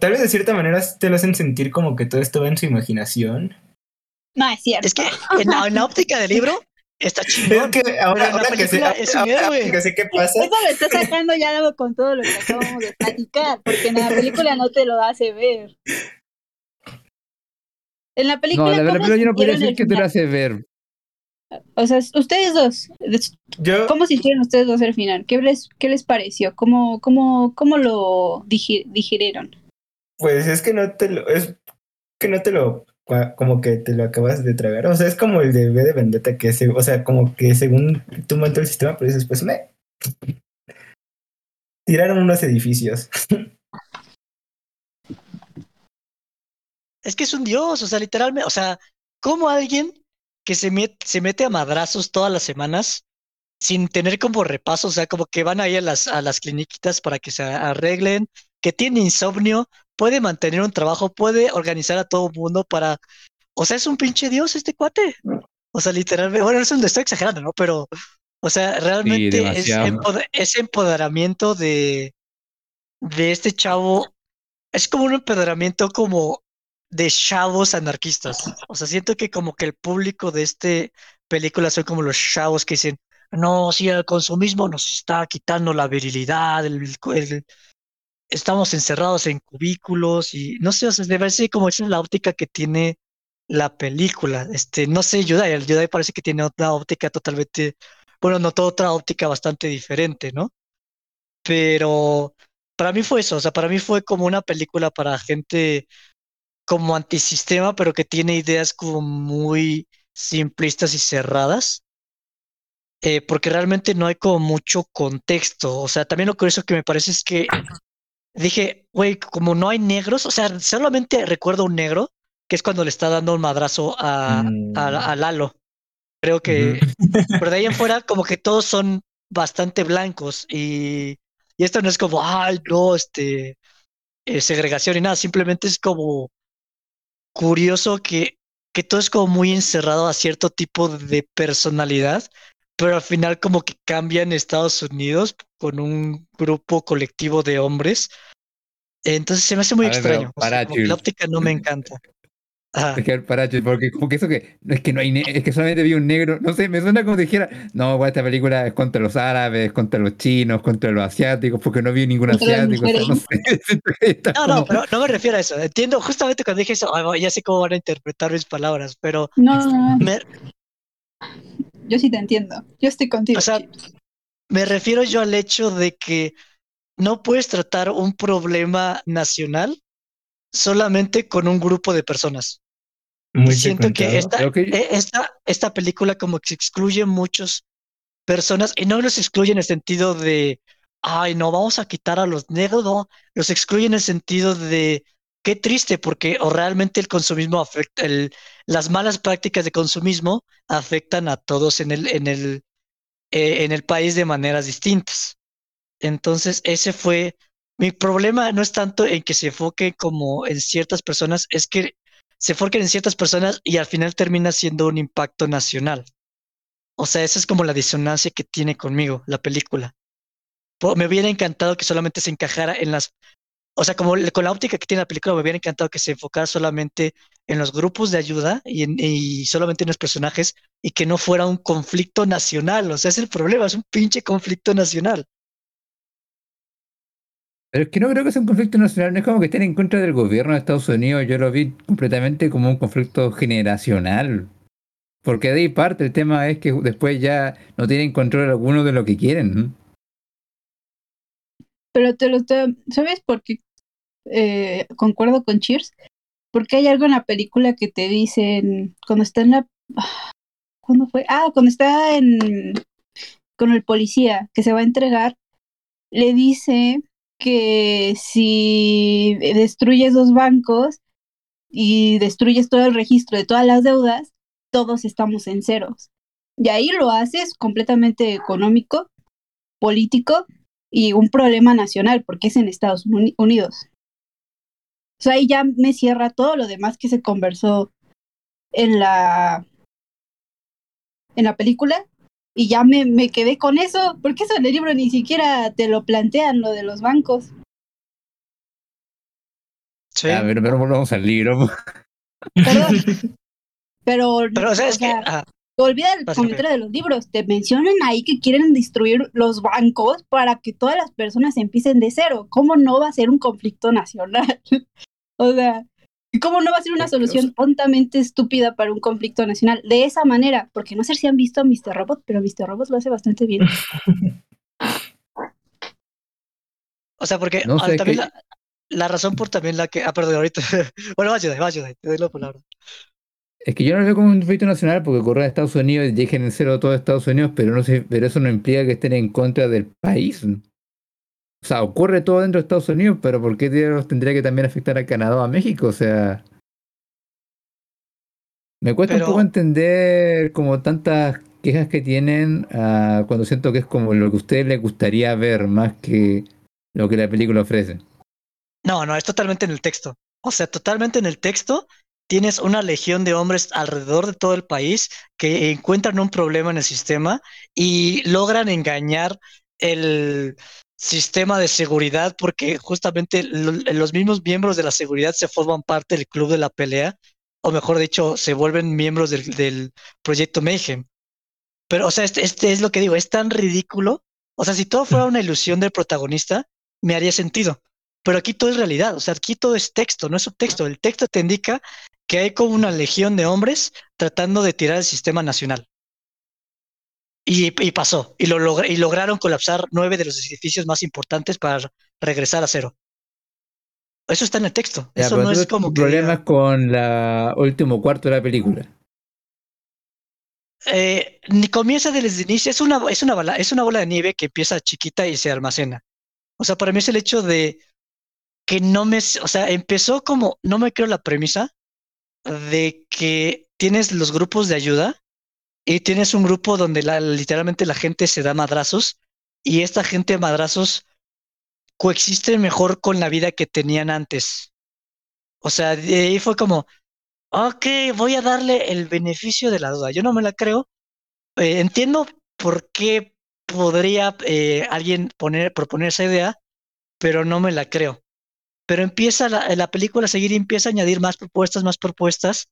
tal vez de cierta manera te lo hacen sentir como que todo esto va en su imaginación. No, es cierto. Es que en la, en la óptica del libro está Es chingón. que ahora, ahora que sé, película es un ahora- ahora héroe. que sé qué pasa, Eso me está sacando ya algo con todo lo que acabamos de platicar, porque en la película no te lo hace ver. En la película, No, la verdad, ¿cómo pero yo no podría decir que te lo final? hace ver. O sea, ustedes dos, yo, ¿cómo sintieron ustedes dos el final? ¿Qué les, qué les pareció? ¿Cómo, cómo, cómo lo digi- digirieron? pues es que no te lo, es que no te lo, como que te lo acabas de tragar. O sea, es como el de V de Vendetta que se, o sea, como que según tú montas el sistema, pero dices, pues me tiraron unos edificios. Es que es un dios, o sea, literalmente, o sea, como alguien que se, met- se mete a madrazos todas las semanas sin tener como repaso, o sea, como que van ahí a las, a las cliniquitas para que se arreglen, que tiene insomnio, puede mantener un trabajo, puede organizar a todo el mundo para, o sea, es un pinche dios este cuate. O sea, literalmente, bueno, eso lo estoy exagerando, ¿no? Pero, o sea, realmente es, empoder- ese empoderamiento de, de este chavo, es como un empoderamiento como de chavos anarquistas. O sea, siento que como que el público de este película son como los chavos que dicen, no, si el consumismo nos está quitando la virilidad, estamos encerrados en cubículos y no sé, o sea, debe ser como esa es la óptica que tiene la película. Este, no sé, Yudai, el Yudai parece que tiene otra óptica totalmente bueno, notó otra óptica bastante diferente, ¿no? Pero para mí fue eso, o sea, para mí fue como una película para gente como antisistema, pero que tiene ideas como muy simplistas y cerradas. Eh, porque realmente no hay como mucho contexto. O sea, también lo curioso que me parece es que dije, güey, como no hay negros, o sea, solamente recuerdo un negro, que es cuando le está dando un madrazo a, Mm. a, a Lalo. Creo que, pero de ahí en fuera, como que todos son bastante blancos y, y esto no es como, ay, no, este, eh, segregación y nada, simplemente es como curioso que, que todo es como muy encerrado a cierto tipo de personalidad, pero al final como que cambia en Estados Unidos con un grupo colectivo de hombres. Entonces se me hace muy ver, extraño. o sea, la óptica no me encanta. Ajá. Porque como que eso que es que no hay es que solamente vi un negro, no sé, me suena como si dijera, no, esta película es contra los árabes, contra los chinos, contra los asiáticos, porque no vi ningún asiático, o sea, no sé, No, no, como- pero no me refiero a eso. Entiendo, justamente cuando dije eso, ya sé cómo van a interpretar mis palabras, pero No, no, no, me, yo sí te entiendo. Yo estoy contigo. O sea, Chips. me refiero yo al hecho de que no puedes tratar un problema nacional solamente con un grupo de personas. Muy Siento que esta, Creo que- eh, esta, esta película como que excluye muchas personas y no los excluye en el sentido de, ay, no, vamos a quitar a los negros, no, los excluye en el sentido de, qué triste, porque o realmente el consumismo afecta, el, las malas prácticas de consumismo afectan a todos en el, en el, eh, en el país de maneras distintas. Entonces, ese fue mi problema, no es tanto en que se enfoque como en ciertas personas, es que se enfoquen en ciertas personas y al final termina siendo un impacto nacional. O sea, esa es como la disonancia que tiene conmigo la película. Me hubiera encantado que solamente se encajara en las... O sea, como con la óptica que tiene la película, me hubiera encantado que se enfocara solamente en los grupos de ayuda y, y solamente en los personajes y que no fuera un conflicto nacional. O sea, es el problema, es un pinche conflicto nacional. Pero es que no creo que sea un conflicto nacional, no es como que estén en contra del gobierno de Estados Unidos, yo lo vi completamente como un conflicto generacional. Porque de ahí parte, el tema es que después ya no tienen control alguno de lo que quieren. Pero te lo te- ¿sabes por qué? Eh, concuerdo con Cheers. Porque hay algo en la película que te dicen cuando está en la ¿cuándo fue? Ah, cuando está en con el policía que se va a entregar, le dice que si destruyes dos bancos y destruyes todo el registro de todas las deudas, todos estamos en ceros. Y ahí lo haces completamente económico, político y un problema nacional, porque es en Estados Uni- Unidos. O ahí ya me cierra todo lo demás que se conversó en la en la película y ya me, me quedé con eso, porque eso en el libro ni siquiera te lo plantean, lo de los bancos. Sí. A ver, pero volvamos al libro. Perdón. Pero, Pero, o sea, es que... ah, olvida el comentario de los libros. Te mencionan ahí que quieren destruir los bancos para que todas las personas empiecen de cero. ¿Cómo no va a ser un conflicto nacional? o sea, ¿y ¿cómo no va a ser una solución tontamente estúpida para un conflicto nacional? De esa manera, porque no sé si han visto a Mr. Robot, pero Mr. Robot lo hace bastante bien. O sea, porque No sé, también que- la, la razón por también la que... Ah, perdón, ahorita... bueno, vaya, vaya, te doy la palabra. Es que yo no lo veo como un conflicto nacional porque ocurre en Estados Unidos y dejen en cero todo Estados Unidos, pero no sé, pero eso no implica que estén en contra del país. O sea, ocurre todo dentro de Estados Unidos, pero ¿por qué tendría que también afectar a Canadá o a México? O sea, me cuesta Pero- un poco entender como tantas quejas que tienen ah, cuando siento que es como lo que a ustedes les gustaría ver más que lo que la película ofrece. No, no, es totalmente en el texto. O sea, totalmente en el texto tienes una legión de hombres alrededor de todo el país que encuentran un problema en el sistema y logran engañar el sistema de seguridad porque justamente lo- los mismos miembros de la seguridad se forman parte del club de la pelea, o mejor dicho, se vuelven miembros del, del proyecto Mayhem. Pero, o sea, este, este es lo que digo, es tan ridículo. O sea, si todo fuera una ilusión del protagonista, me haría sentido. Pero aquí todo es realidad, o sea, aquí todo es texto, no es subtexto. El texto te indica que hay como una legión de hombres tratando de tirar el sistema nacional. Y, y pasó. Y, lo y lograron colapsar nueve de los edificios más importantes para regresar a cero. Eso está en el texto. Ya, Eso no es como que. problemas con la último cuarto de la película. Eh, ni comienza desde el inicio, es una, es, una bola, es una bola de nieve que empieza chiquita y se almacena. O sea, para mí es el hecho de que no me, o sea, empezó como, no me creo la premisa de que tienes los grupos de ayuda y tienes un grupo donde la, literalmente la gente se da madrazos y esta gente madrazos coexiste mejor con la vida que tenían antes. O sea, de ahí fue como, ok, voy a darle el beneficio de la duda. Yo no me la creo. Eh, entiendo por qué podría eh, alguien poner, proponer esa idea, pero no me la creo. Pero empieza la, la película a seguir y empieza a añadir más propuestas, más propuestas,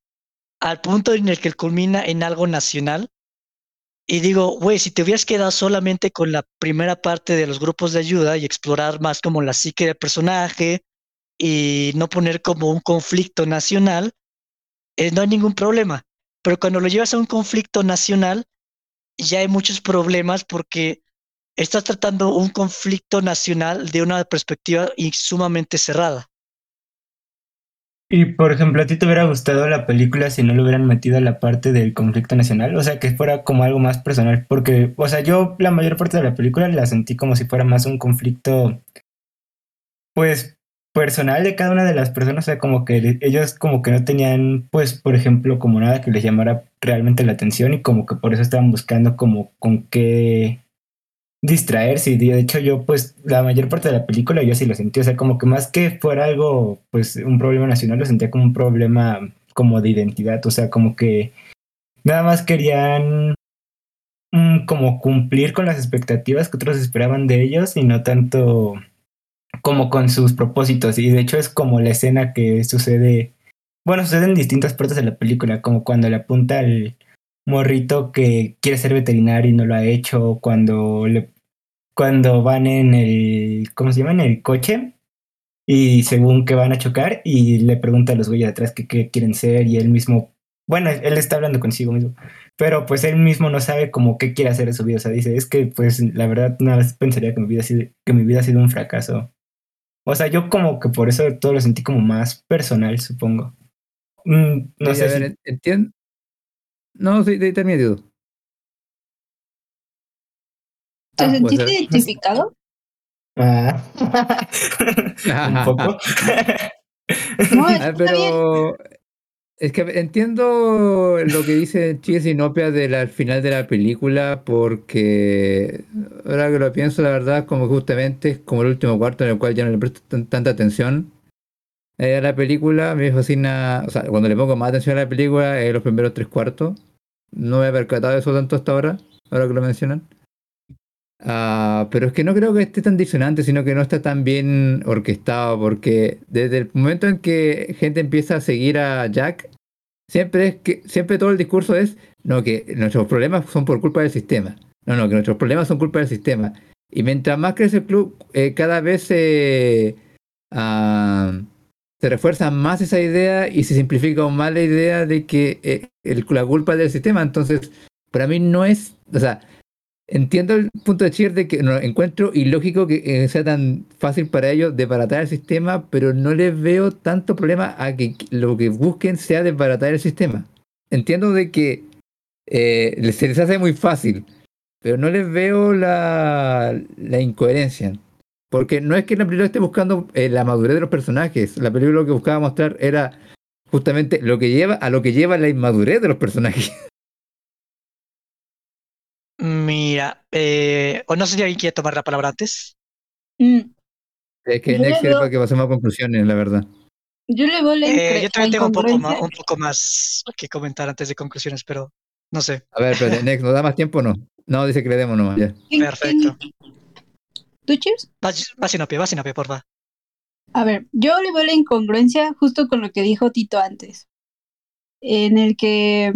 al punto en el que culmina en algo nacional. Y digo, güey, si te hubieras quedado solamente con la primera parte de los grupos de ayuda y explorar más como la psique del personaje y no poner como un conflicto nacional, eh, no hay ningún problema. Pero cuando lo llevas a un conflicto nacional, ya hay muchos problemas porque estás tratando un conflicto nacional de una perspectiva sumamente cerrada. Y por ejemplo, ¿a ti te hubiera gustado la película si no le hubieran metido la parte del conflicto nacional? O sea, que fuera como algo más personal. Porque, o sea, yo la mayor parte de la película la sentí como si fuera más un conflicto, pues, personal de cada una de las personas. O sea, como que ellos como que no tenían, pues, por ejemplo, como nada que les llamara realmente la atención y como que por eso estaban buscando como con qué distraerse y de hecho yo pues la mayor parte de la película yo sí lo sentí, o sea, como que más que fuera algo pues un problema nacional lo sentía como un problema como de identidad, o sea, como que nada más querían mm, como cumplir con las expectativas que otros esperaban de ellos y no tanto como con sus propósitos. Y de hecho es como la escena que sucede, bueno, sucede en distintas partes de la película, como cuando le apunta al morrito que quiere ser veterinario y no lo ha hecho, cuando le cuando van en el ¿cómo se llama? en el coche y según que van a chocar y le pregunta a los güeyes de atrás que qué quieren ser y él mismo bueno, él está hablando consigo mismo, pero pues él mismo no sabe como qué quiere hacer de su vida, o sea, dice, es que pues la verdad vez pensaría que mi vida ha sido, que mi vida ha sido un fracaso. O sea, yo como que por eso todo lo sentí como más personal, supongo. Mm, no sé a si ver, entiendo. No, sí, de- termina. ¿Te Ah, sentiste identificado? Ah. un poco. No, Ah, pero es que entiendo lo que dice Chile Sinopia del al final de la película, porque ahora que lo pienso, la verdad, como justamente es como el último cuarto en el cual ya no le presto tan- tanta atención eh, la película, me fascina, o sea, cuando le pongo más atención a la película, es los primeros tres cuartos. No me he percatado de eso tanto hasta ahora, ahora que lo mencionan. Ah, pero es que no creo que esté tan disonante, sino que no está tan bien orquestado, porque desde el momento en que gente empieza a seguir a Jack, siempre es que, siempre todo el discurso es, no, que nuestros problemas son por culpa del sistema. No, no, que nuestros problemas son culpa del sistema. Y mientras más crece el club, eh, cada vez se, ah, se refuerza más esa idea y se simplifica aún más la idea de que eh, la culpa es del sistema. Entonces, para mí no es, o sea, Entiendo el punto de Cheer de que no, encuentro ilógico que eh, sea tan fácil para ellos desbaratar el sistema, pero no les veo tanto problema a que lo que busquen sea desbaratar el sistema. Entiendo de que eh, se les hace muy fácil, pero no les veo la incoherencia. Porque no es que la película esté buscando eh, la madurez de los personajes, la película lo que buscaba mostrar era justamente lo que lleva a lo que lleva la inmadurez de los personajes. Mira, eh, o no sé si alguien quiere tomar la palabra antes. Mm, Es que Yo Next veo- para que pasemos a conclusiones, la verdad. Yo le veo la, Eh, incre- yo también tengo un poco, más, incongruencia. un poco más que comentar antes de conclusiones, pero no sé. A ver, espérate, Next, ¿nos da más tiempo o no? No, dice que le demos nomás, ya. ¿Quién- Perfecto. ¿Tú, Cheers? Vas, vas sin opio, vas sin opio, porfa. A ver, yo le veo la incongruencia justo con lo que dijo Tito antes. En el que.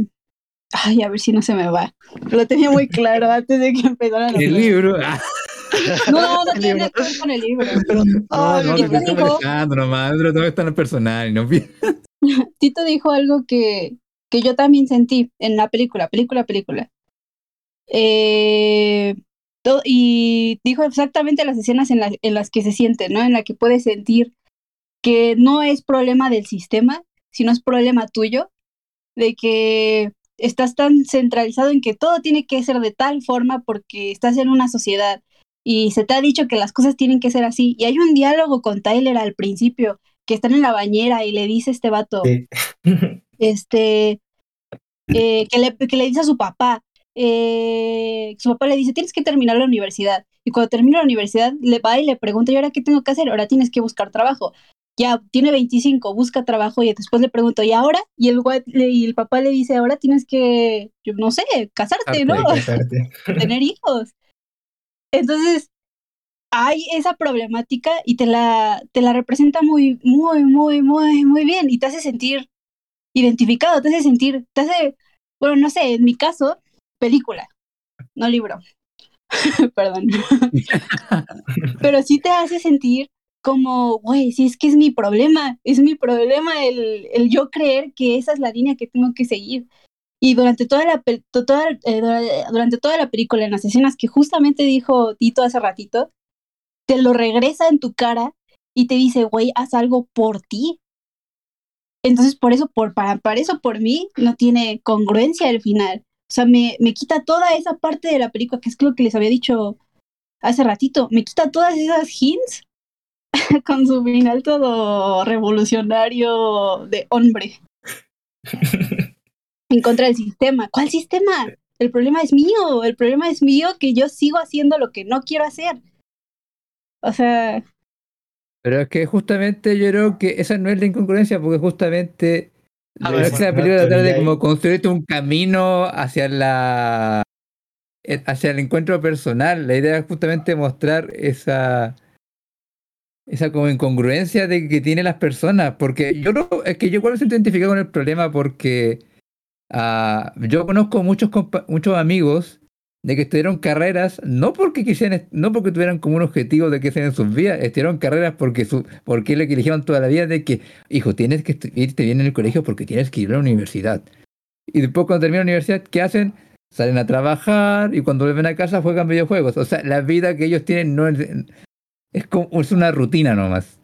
Ay, a ver si no se me va. Lo tenía muy claro antes de que empezaran a El libro. No, no tiene que ver con el libro. no, Ay, no, te Tito estoy dijo, molestando nomás, pero todo está en el personal. No, Tito dijo algo que, que yo también sentí en la película, película, película. Eh, y dijo exactamente las escenas en, la- en las que se siente, ¿no? En la que puedes sentir que no es problema del sistema, sino es problema tuyo, de que estás tan centralizado en que todo tiene que ser de tal forma porque estás en una sociedad y se te ha dicho que las cosas tienen que ser así. Y hay un diálogo con Tyler al principio, que están en la bañera y le dice este vato, Sí. este, eh, que, le, que le dice a su papá, eh, su papá le dice, tienes que terminar la universidad. Y cuando termina la universidad, le va y le pregunta, ¿y ahora qué tengo que hacer? Ahora tienes que buscar trabajo. Ya, tiene 25, busca trabajo y después le pregunto, ¿y ahora? Y el, y el papá le dice, ahora tienes que, yo no sé, casarte, ¿no? Casarte. tener hijos. Entonces, hay esa problemática y te la, te la representa muy, muy, muy, muy, muy bien y te hace sentir identificado, te hace sentir, te hace, bueno, no sé, en mi caso, película, no libro. Perdón. Pero sí te hace sentir como, güey, si es que es mi problema, es mi problema el, el yo creer que esa es la línea que tengo que seguir. Y durante toda la, toda, eh, dura- durante toda la película, en las escenas que justamente dijo Tito hace ratito, te lo regresa en tu cara y te dice, güey, haz algo por ti. Entonces, por eso, por, para, para eso, por mí, no tiene congruencia el final. O sea, me, me quita toda esa parte de la película, que es lo que les había dicho hace ratito. Me quita todas esas hints con su final todo revolucionario de hombre en contra del sistema. ¿Cuál sistema? El problema es mío, el problema es mío que yo sigo haciendo lo que no quiero hacer. O sea, Pero es que justamente yo creo que esa no es la incongruencia, porque justamente A la ver, gracia de la bueno, película trata de como construirte un camino hacia la eh, hacia el encuentro personal. La idea es justamente mostrar esa esa como incongruencia de que tienen las personas, porque yo no, es que yo igual me siento identificado con el problema porque ah, yo conozco muchos muchos amigos de que estudiaron carreras no porque quisieran, no porque tuvieran como un objetivo de que sean en sus vidas, estudiaron carreras porque su, porque lo que eligieron toda la vida de que, hijo, tienes que irte bien en el colegio porque tienes que ir a la universidad. Y después cuando terminan la universidad, ¿qué hacen? Salen a trabajar y cuando vuelven a casa juegan videojuegos. O sea, la vida que ellos tienen no es, es como es una rutina nomás.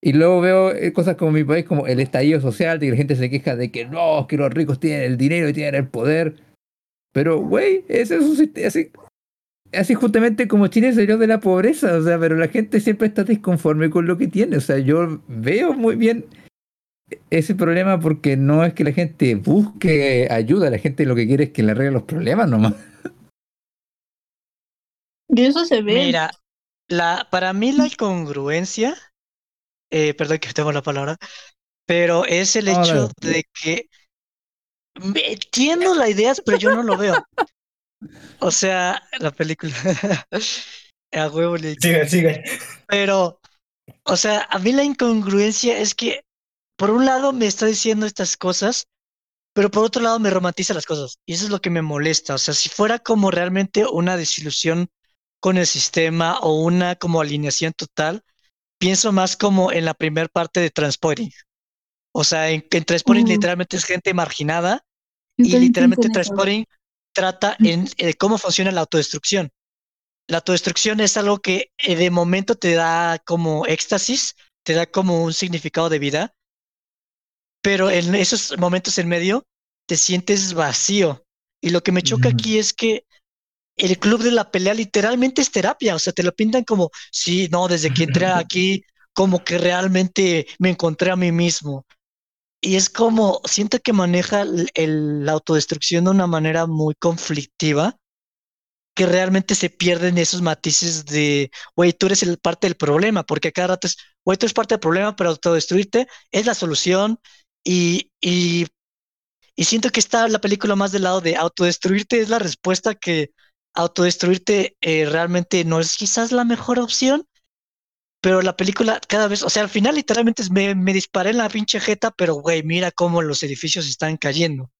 Y luego veo eh, cosas como mi país, como el estallido social, de que la gente se queja de que no, que los ricos tienen el dinero y tienen el poder. Pero, güey, ese es un sistema así, así justamente como Chile salió de la pobreza, o sea, pero la gente siempre está disconforme con lo que tiene. O sea, yo veo muy bien ese problema porque no es que la gente busque ayuda, la gente lo que quiere es que le arregle los problemas nomás. y eso se ve. Mira, la, para mí la incongruencia, eh, perdón que tengo la palabra, pero es el No, hecho de que entiendo la idea, pero yo no lo veo. O sea, la película. A huevo le- Sigue, sigue. Pero, o sea, a mí la incongruencia es que, por un lado, me está diciendo estas cosas, pero por otro lado, me romantiza las cosas. Y eso es lo que me molesta. O sea, si fuera como realmente una desilusión con el sistema o una como alineación total, pienso más como en la primera parte de Transporting. O sea, en, en Transporting Uh. literalmente es gente marginada y literalmente. Transporting trata en eh, cómo funciona la autodestrucción. La autodestrucción es algo que eh, de momento te da como éxtasis, te da como un significado de vida, pero en esos momentos en medio te sientes vacío. Y lo que me choca aquí es que el club de la pelea literalmente es terapia, o sea, te lo pintan como, sí, no, desde que entré aquí, como que realmente me encontré a mí mismo. Y es como, siento que maneja el- la autodestrucción de una manera muy conflictiva, que realmente se pierden esos matices de, güey, tú eres el parte del problema, porque cada rato es, güey, tú eres parte del problema, pero autodestruirte es la solución. Y, y, y siento que está la película más del lado de autodestruirte es la respuesta que autodestruirte eh, realmente no es quizás la mejor opción. Pero la película cada vez, o sea, al final literalmente me, me disparé en la pinche jeta, pero güey, mira cómo los edificios están cayendo.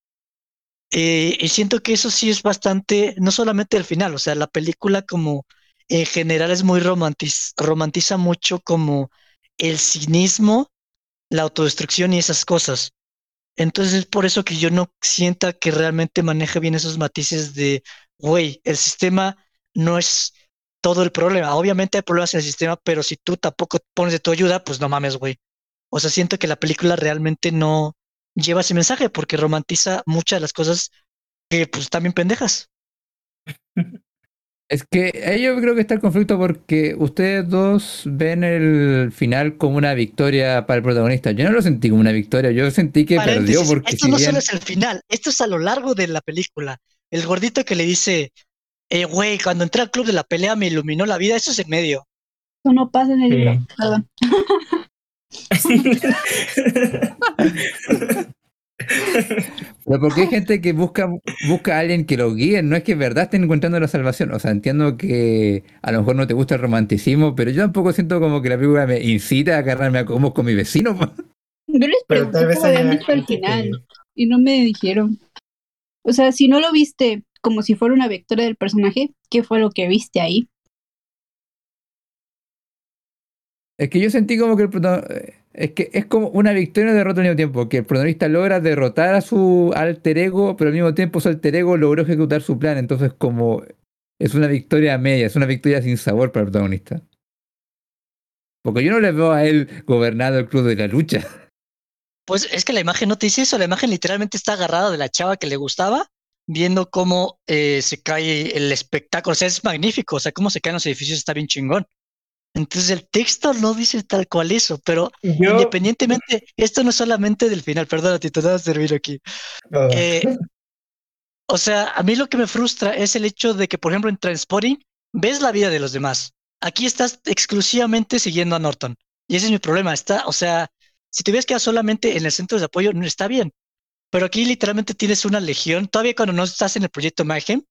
Eh, y siento que eso sí es bastante, no solamente el final, o sea, la película como en general es muy romantiz, romantiza mucho como el cinismo, la autodestrucción y esas cosas. Entonces es por eso que yo no sienta que realmente maneje bien esos matices de, güey, el sistema no es todo el problema. Obviamente hay problemas en el sistema, pero si tú tampoco pones de tu ayuda, pues no mames, güey. O sea, siento que la película realmente no lleva ese mensaje porque romantiza muchas de las cosas que pues también pendejas. Es que ahí yo creo que está el conflicto porque ustedes dos ven el final como una victoria para el protagonista. Yo no lo sentí como una victoria, yo sentí que perdió porque esto si no bien- solo es el final, esto es a lo largo de la película. El gordito que le dice, eh, güey, cuando entré al club de la pelea me iluminó la vida, eso es en medio. Eso no pasa en el Sí. libro. Perdón. Pero porque hay gente que busca, busca a alguien que lo guíe, no es que en verdad estén encontrando la salvación. O sea, entiendo que a lo mejor no te gusta el romanticismo, pero yo tampoco siento como que la película me incita a agarrarme a combos con mi vecino. Yo les pregunté tal vez cómo habían visto gente final y no me dijeron. O sea, si no lo viste como si fuera una victoria del personaje, ¿qué fue lo que viste ahí? Es que yo sentí como que el protagonista. Es que es como una victoria y derrota al mismo tiempo, que el protagonista logra derrotar a su alter ego, pero al mismo tiempo su alter ego logró ejecutar su plan. Entonces, como es una victoria media, es una victoria sin sabor para el protagonista. Porque yo no le veo a él gobernando el club de la lucha. Pues es que la imagen no te dice eso, la imagen literalmente está agarrada de la chava que le gustaba, viendo cómo eh, se cae el espectáculo, o sea, es magnífico, o sea, cómo se caen los edificios está bien chingón. Entonces el texto no dice tal cual eso, pero Yo, independientemente, esto no es solamente del final, Tito, te voy a servir aquí. oh, Eh, o sea, a mí lo que me frustra es el hecho de que, por ejemplo, en Transporting ves la vida de los demás. Aquí estás exclusivamente siguiendo a Norton. Y ese es mi problema. Está, o sea, si te ves que solamente en el centro de apoyo, no está bien. Pero aquí literalmente tienes una legión. Todavía cuando no estás en el proyecto Mayhem,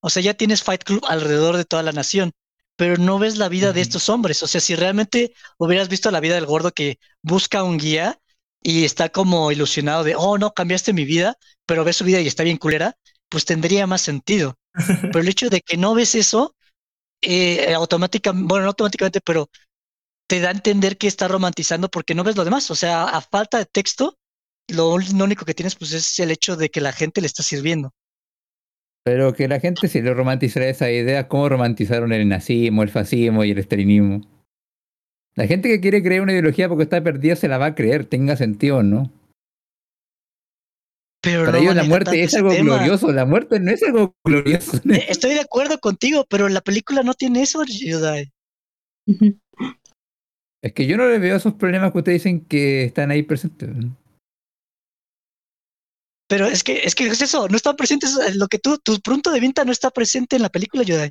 o sea, ya tienes Fight Club alrededor de toda la nación. Pero no ves la vida de estos hombres. O sea, si realmente hubieras visto la vida del gordo que busca un guía y está como ilusionado de, oh, no, cambiaste mi vida, pero ves su vida y está bien culera, pues tendría más sentido. Pero el hecho de que no ves eso, eh, automáticamente, bueno, no automáticamente, pero te da a entender que está romantizando porque no ves lo demás. O sea, a falta de texto, lo, único que tienes pues es el hecho de que la gente le está sirviendo. Pero que la gente si le romantizará esa idea, ¿cómo romantizaron el nazismo, el fascismo y el estalinismo? La gente que quiere creer una ideología porque está perdida se la va a creer, tenga sentido o no. Pero Para no ellos la muerte es algo tema. glorioso, la muerte no es algo glorioso. Eh, Estoy de acuerdo contigo, pero la película no tiene eso, Yudai. Es que yo no le veo esos problemas que ustedes dicen que están ahí presentes. Pero es que, es que es eso, no están presentes, eh, lo que tú, tu punto de vista no está presente en la película, Yudai.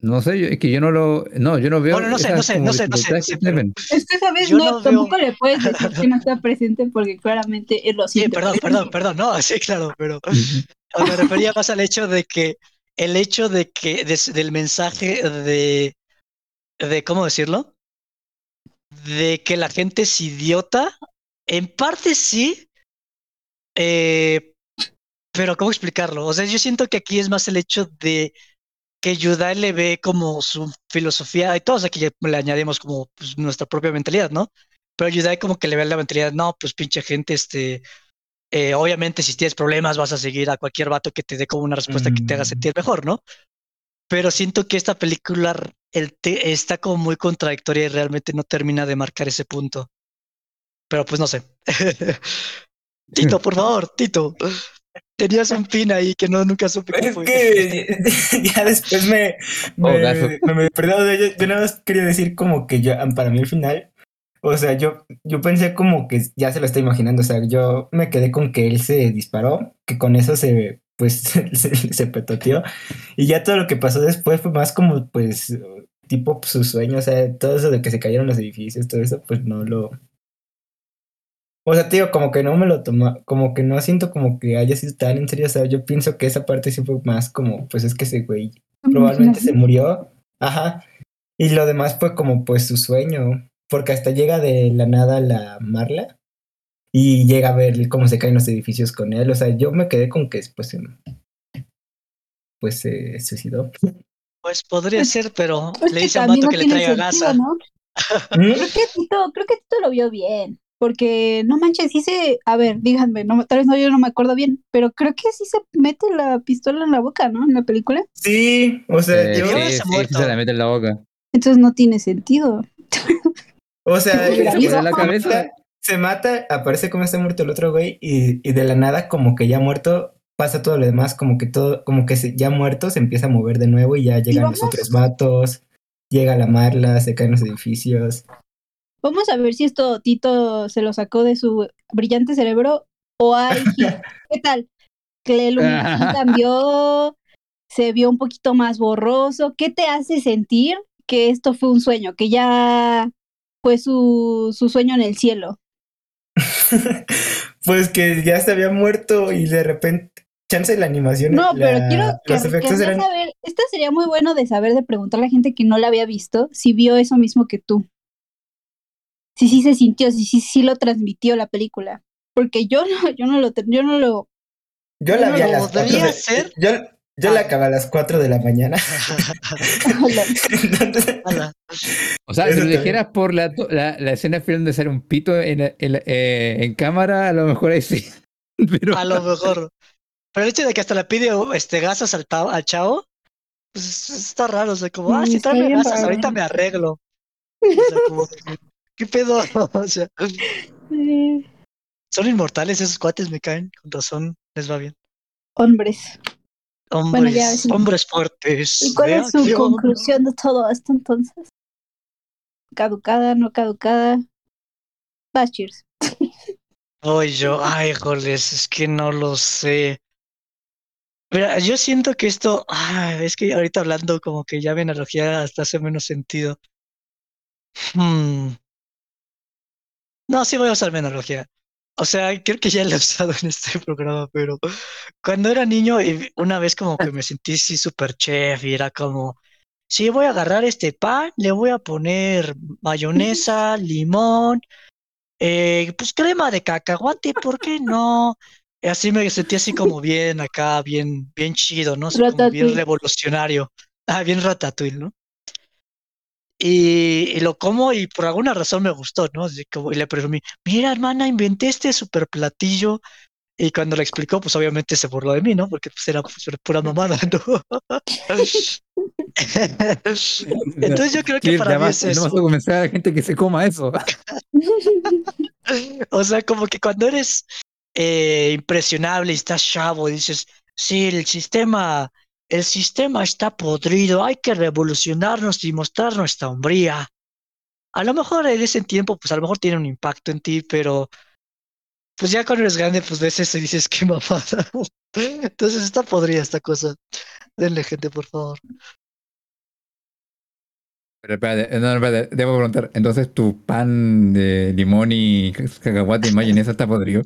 No sé, yo- es que yo no lo. No, yo no veo. Bueno, no sé, no sé, no sé, no sé, no sé. Es que esa vez Yo no, no veo- tampoco le puedes decir que no está presente porque claramente él lo Sí, siente. perdón, presente. perdón, perdón, no, sí, claro, pero me refería más al hecho de que el hecho de que del mensaje de de cómo decirlo de que la gente es idiota en parte sí eh, pero cómo explicarlo o sea yo siento que aquí es más el hecho de que Yudai le ve como su filosofía y todos aquí le añadimos como pues, nuestra propia mentalidad no pero Yudai como que le ve la mentalidad no pues pinche gente este eh, obviamente si tienes problemas vas a seguir a cualquier vato que te dé como una respuesta que te haga Mm. sentir mejor, ¿no? Pero siento que esta película r- el te- está como muy contradictoria y realmente no termina de marcar ese punto. Pero pues no sé. Tito, por favor, Tito. Tenías un pin ahí que no nunca supe qué Es fue. que ya después me, Oh, me, gaso. me, me yo, yo nada más quería decir como que yo, para mí el final, o sea, yo, yo pensé como que ya se lo estoy imaginando, o sea, yo me quedé con que él se disparó, que con eso se, pues, se, se petoteó, y ya todo lo que pasó después fue más como, pues, tipo su sueño, o sea, todo eso de que se cayeron los edificios, todo eso, pues no lo... O sea, tío, como que no me lo toma, como que no siento como que haya sido tan en serio, o sea, yo pienso que esa parte sí fue más como, pues es que ese güey probablemente se murió, ajá, y lo demás fue como pues su sueño, porque hasta llega de la nada la Marla y llega a ver cómo se caen los edificios con él, o sea, yo me quedé con que pues, em, pues se suicidó. Pues podría Pues- ser, pero Es le dice a Mato no que le traiga sentido, gasa. ¿no? ¿Mm? Creo que Tito, creo que Tito lo vio bien. Porque no manches, sí se, a ver, díganme, no, tal vez no, yo no me acuerdo bien, pero creo que sí se mete la pistola en la boca, ¿no? En la película. Sí, o sea, Eh, sí, sí, sí, se la mete en la boca. Entonces no tiene sentido. o sea, Se la cabeza. mata- se mata, aparece como está muerto el otro güey y, y de la nada como que ya muerto pasa todo lo demás, como que todo, como que se- ya muerto se empieza a mover de nuevo y ya llegan los otros vatos, llega la Marla, se caen los edificios. Vamos a ver si esto Tito se lo sacó de su brillante cerebro o hay ¿Qué tal? Que la iluminación cambió, se vio un poquito más borroso. ¿Qué te hace sentir que esto fue un sueño? Que ya fue su, su sueño en el cielo. pues que ya se había muerto y de repente, chance la animación. No, la- pero quiero que, querría eran saber, esto sería muy bueno de saber, de preguntarle a la gente que no la había visto, si vio eso mismo que tú. Si sí se sintió, si sí, sí lo transmitió la película. Porque yo no, yo no lo, yo no lo, Yo la vi a las ¿Podría cuatro de- ser? Yo, yo la Ah. acabé a las 4 de la mañana. Entonces. O sea, si lo dijeras por la, la, la escena final donde sale un pito en, en, eh, en cámara, a lo mejor ahí sí. Pero A lo mejor. Pero el hecho de que hasta le pide este gasas al, al chavo, pues está raro. O sea, como, ah, si está tráeme gasas, ahorita me arreglo. O sea, como, ¿qué pedo? O sea, son inmortales esos cuates, me caen. Con razón, les va bien. hombres. Hombres, ya, sí. hombres fuertes. ¿Y cuál es su acción. conclusión de todo esto entonces? ¿Caducada, no caducada? Vas, cheers. Ay, yo, ay, joles, es que no lo sé. Mira, yo siento que esto, ah, es que ahorita hablando como que ya mi analogía hasta hace menos sentido. Hmm. No, sí voy a usar mi analogía. O sea, creo que ya la he usado en este programa, pero cuando era niño, y una vez como que me sentí así super chef y era como, sí, voy a agarrar este pan, le voy a poner mayonesa, limón, eh, pues crema de cacahuate, ¿por qué no? Y así me sentí así como bien acá, bien, bien chido, ¿no? Así como bien revolucionario. Ah, bien ratatouille, ¿no? Y, y lo como y por alguna razón me gustó, ¿no? Así como, y le presumí, mira, hermana, inventé este super platillo. Y cuando le explicó, pues obviamente se burló de mí, ¿no? Porque pues era pues, era pura mamada, ¿no? Entonces yo creo que Sí, para mí es no vas a a la gente que se coma eso. O sea, como que cuando eres eh, impresionable y estás chavo, dices, sí, el sistema, el sistema está podrido, hay que revolucionarnos y mostrar nuestra hombría. A lo mejor en ese tiempo, pues a lo mejor tiene un impacto en ti, pero pues ya cuando eres grande, pues ves eso y dices, qué mamada. Entonces está podrida esta cosa. Denle gente, por favor. Pero espérate, no, no, espérate, debo preguntar. Entonces, ¿tu pan de limón y cacahuate y mayonesa está podrido?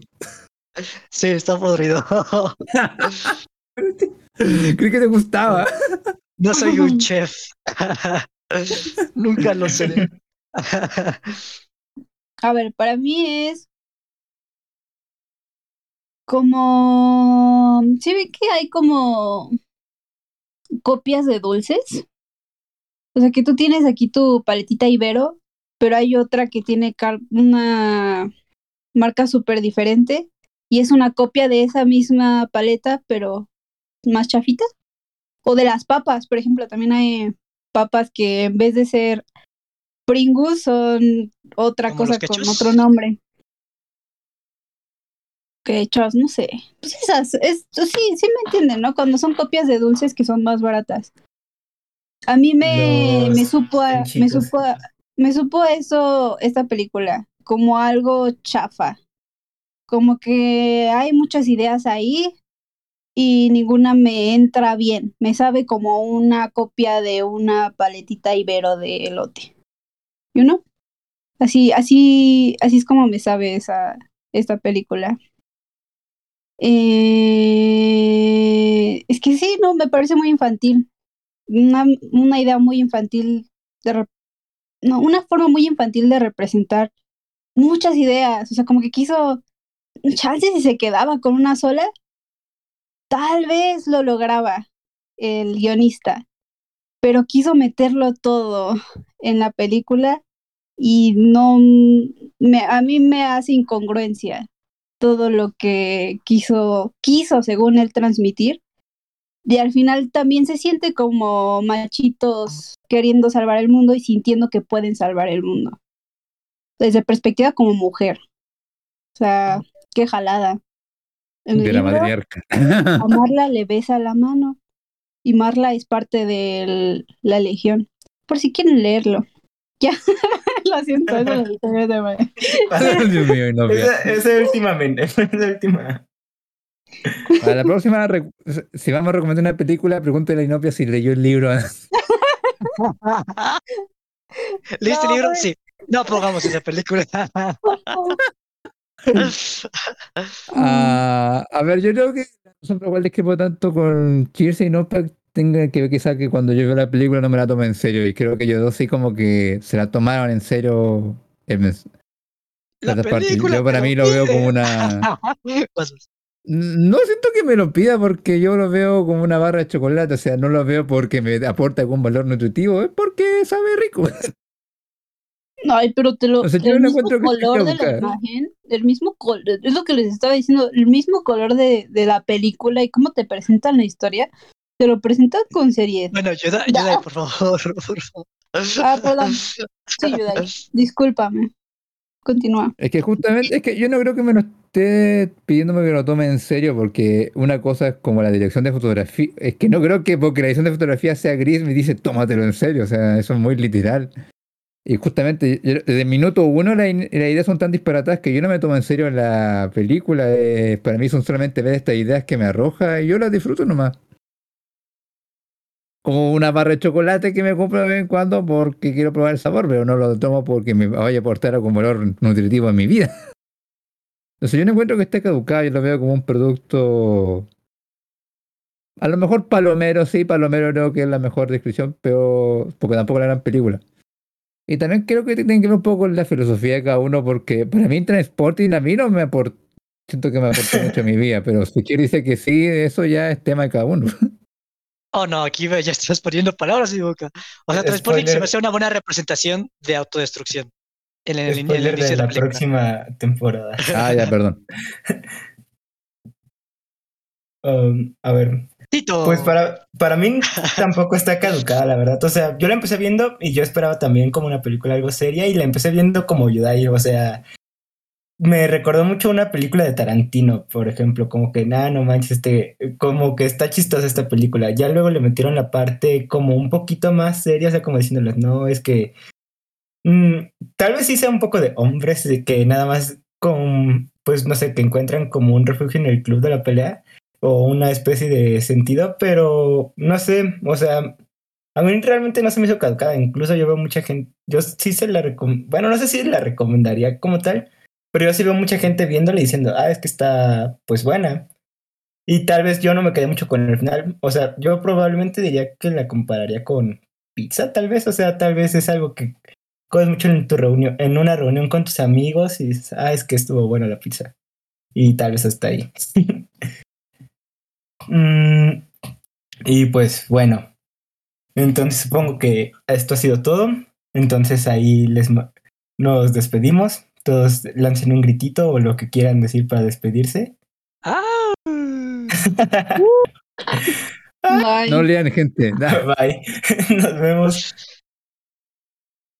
Sí, está podrido. Creí que te gustaba. No soy un chef. Nunca lo seré. A ver, para mí es como... ¿Sí ve que hay como copias de dulces? O sea, que tú tienes aquí tu paletita Ibero, pero hay otra que tiene una marca súper diferente y es una copia de esa misma paleta, pero más chafita. O de las papas, por ejemplo, también hay papas que en vez de ser Pringles son otra ¿Como los cosa con otro nombre. Quechos, no sé. Pues esas, es, sí, sí me entienden, ¿no? Cuando son copias de dulces que son más baratas. A mí me, Los me supo a, me supo a- me supo eso esta película, como algo chafa. Como que hay muchas ideas ahí y ninguna me entra bien. Me sabe como una copia de una paletita ibero de elote. ¿You know? Así, así, así es como me sabe esa, esta película. Eh, es que sí, no, me parece muy infantil. Una, una idea muy infantil de no, una forma muy infantil de representar muchas ideas. O sea, como que quiso, chance si se quedaba con una sola, tal vez lo lograba el guionista, pero quiso meterlo todo en la película y no me, a mí me hace incongruencia todo lo que quiso, quiso según él transmitir. Y al final también se siente como machitos queriendo salvar el mundo y sintiendo que pueden salvar el mundo. Desde perspectiva como mujer. O sea, qué jalada. En el De la libro, matriarca. a Marla le besa la mano y Marla es parte de la legión. Por si quieren leerlo. Ya, lo siento, eso lo dije de manera. Dios mío, no, Esa, esa últimamente, esa última. Para la próxima, si vamos a recomendar una película, pregúntale a Inopia si leyó el libro. ¿Leíste No, el libro? güey. Sí. No pongamos esa película. Ah, a ver, yo creo que la cual discrepo tanto con Kirsten y Inopia tenga que ver quizá que cuando yo veo la película no me la tomo en serio. Y creo que ellos dos sí como que se la tomaron en serio. mens- La película Yo para mí lo veo como una... No siento que me lo pida porque yo lo veo como una barra de chocolate, o sea, no lo veo porque me aporta algún valor nutritivo, es porque sabe rico. No, ay, pero te lo. O sea, yo el no mismo color de la imagen, el mismo color, es lo que les estaba diciendo, el mismo color de, de la película y cómo te presentan la historia, te lo presentan con seriedad. Bueno, ayuda, ayuda, por favor, por favor. Ah, perdón. Sí, Yudai, discúlpame. Continúa. Es que justamente, es que yo no creo que me lo esté pidiéndome que lo tome en serio, porque una cosa es como la dirección de fotografía, es que no creo que porque la dirección de fotografía sea gris me dice tómatelo en serio, o sea, eso es muy literal. Y justamente, desde minuto uno la, las ideas son tan disparatadas que yo no me tomo en serio la película, para mí son solamente ver estas ideas que me arroja y yo las disfruto nomás. Como una barra de chocolate que me compro de vez en cuando porque quiero probar el sabor, pero no lo tomo porque me vaya a aportar algún valor nutritivo en mi vida. Entonces yo no encuentro que esté caducado, yo lo veo como un producto... A lo mejor palomero, sí, palomero creo que es la mejor descripción, pero porque tampoco la gran película. Y también creo que tiene que ver un poco con la filosofía de cada uno, porque para mí Transporting a mí no me aporta, siento que me aportó mucho a mi vida, pero si quiere dice que sí, eso ya es tema de cada uno. Oh, no, aquí ya estás poniendo palabras en mi boca. O sea, Transporting se me hace una buena representación de autodestrucción. En el, en el inicio de la película. próxima temporada. Ah, ya, perdón. Um, a ver, Pues para, para mí tampoco está caducada, la verdad. O sea, yo la empecé viendo y yo esperaba también como una película algo seria y la empecé viendo como Yudai. O sea, me recordó mucho una película de Tarantino, por ejemplo, como que nada, no manches, este, como que está chistosa esta película. Ya luego le metieron la parte como un poquito más seria, o sea, como diciéndoles, no, es que mm, tal vez sí sea un poco de hombres de que nada más con, pues no sé, que encuentran como un refugio en el club de la pelea o una especie de sentido, pero no sé, o sea, a mí realmente no se me hizo caducada, incluso yo veo mucha gente, yo sí se la bueno, no sé si la recomendaría como tal, pero yo sí veo mucha gente viéndole y diciendo, ah, es que está pues buena. Y tal vez yo no me quedé mucho con el final, o sea, yo probablemente diría que la compararía con pizza, tal vez, o sea, tal vez es algo que comes mucho en tu reunión, en una reunión con tus amigos y ah, es que estuvo buena la pizza. Y tal vez hasta ahí. Mm, y pues bueno, entonces supongo que esto ha sido todo. Entonces ahí les nos despedimos. Todos lancen un gritito o lo que quieran decir para despedirse. Ah. Bye. No lean, gente. Bye. Nos vemos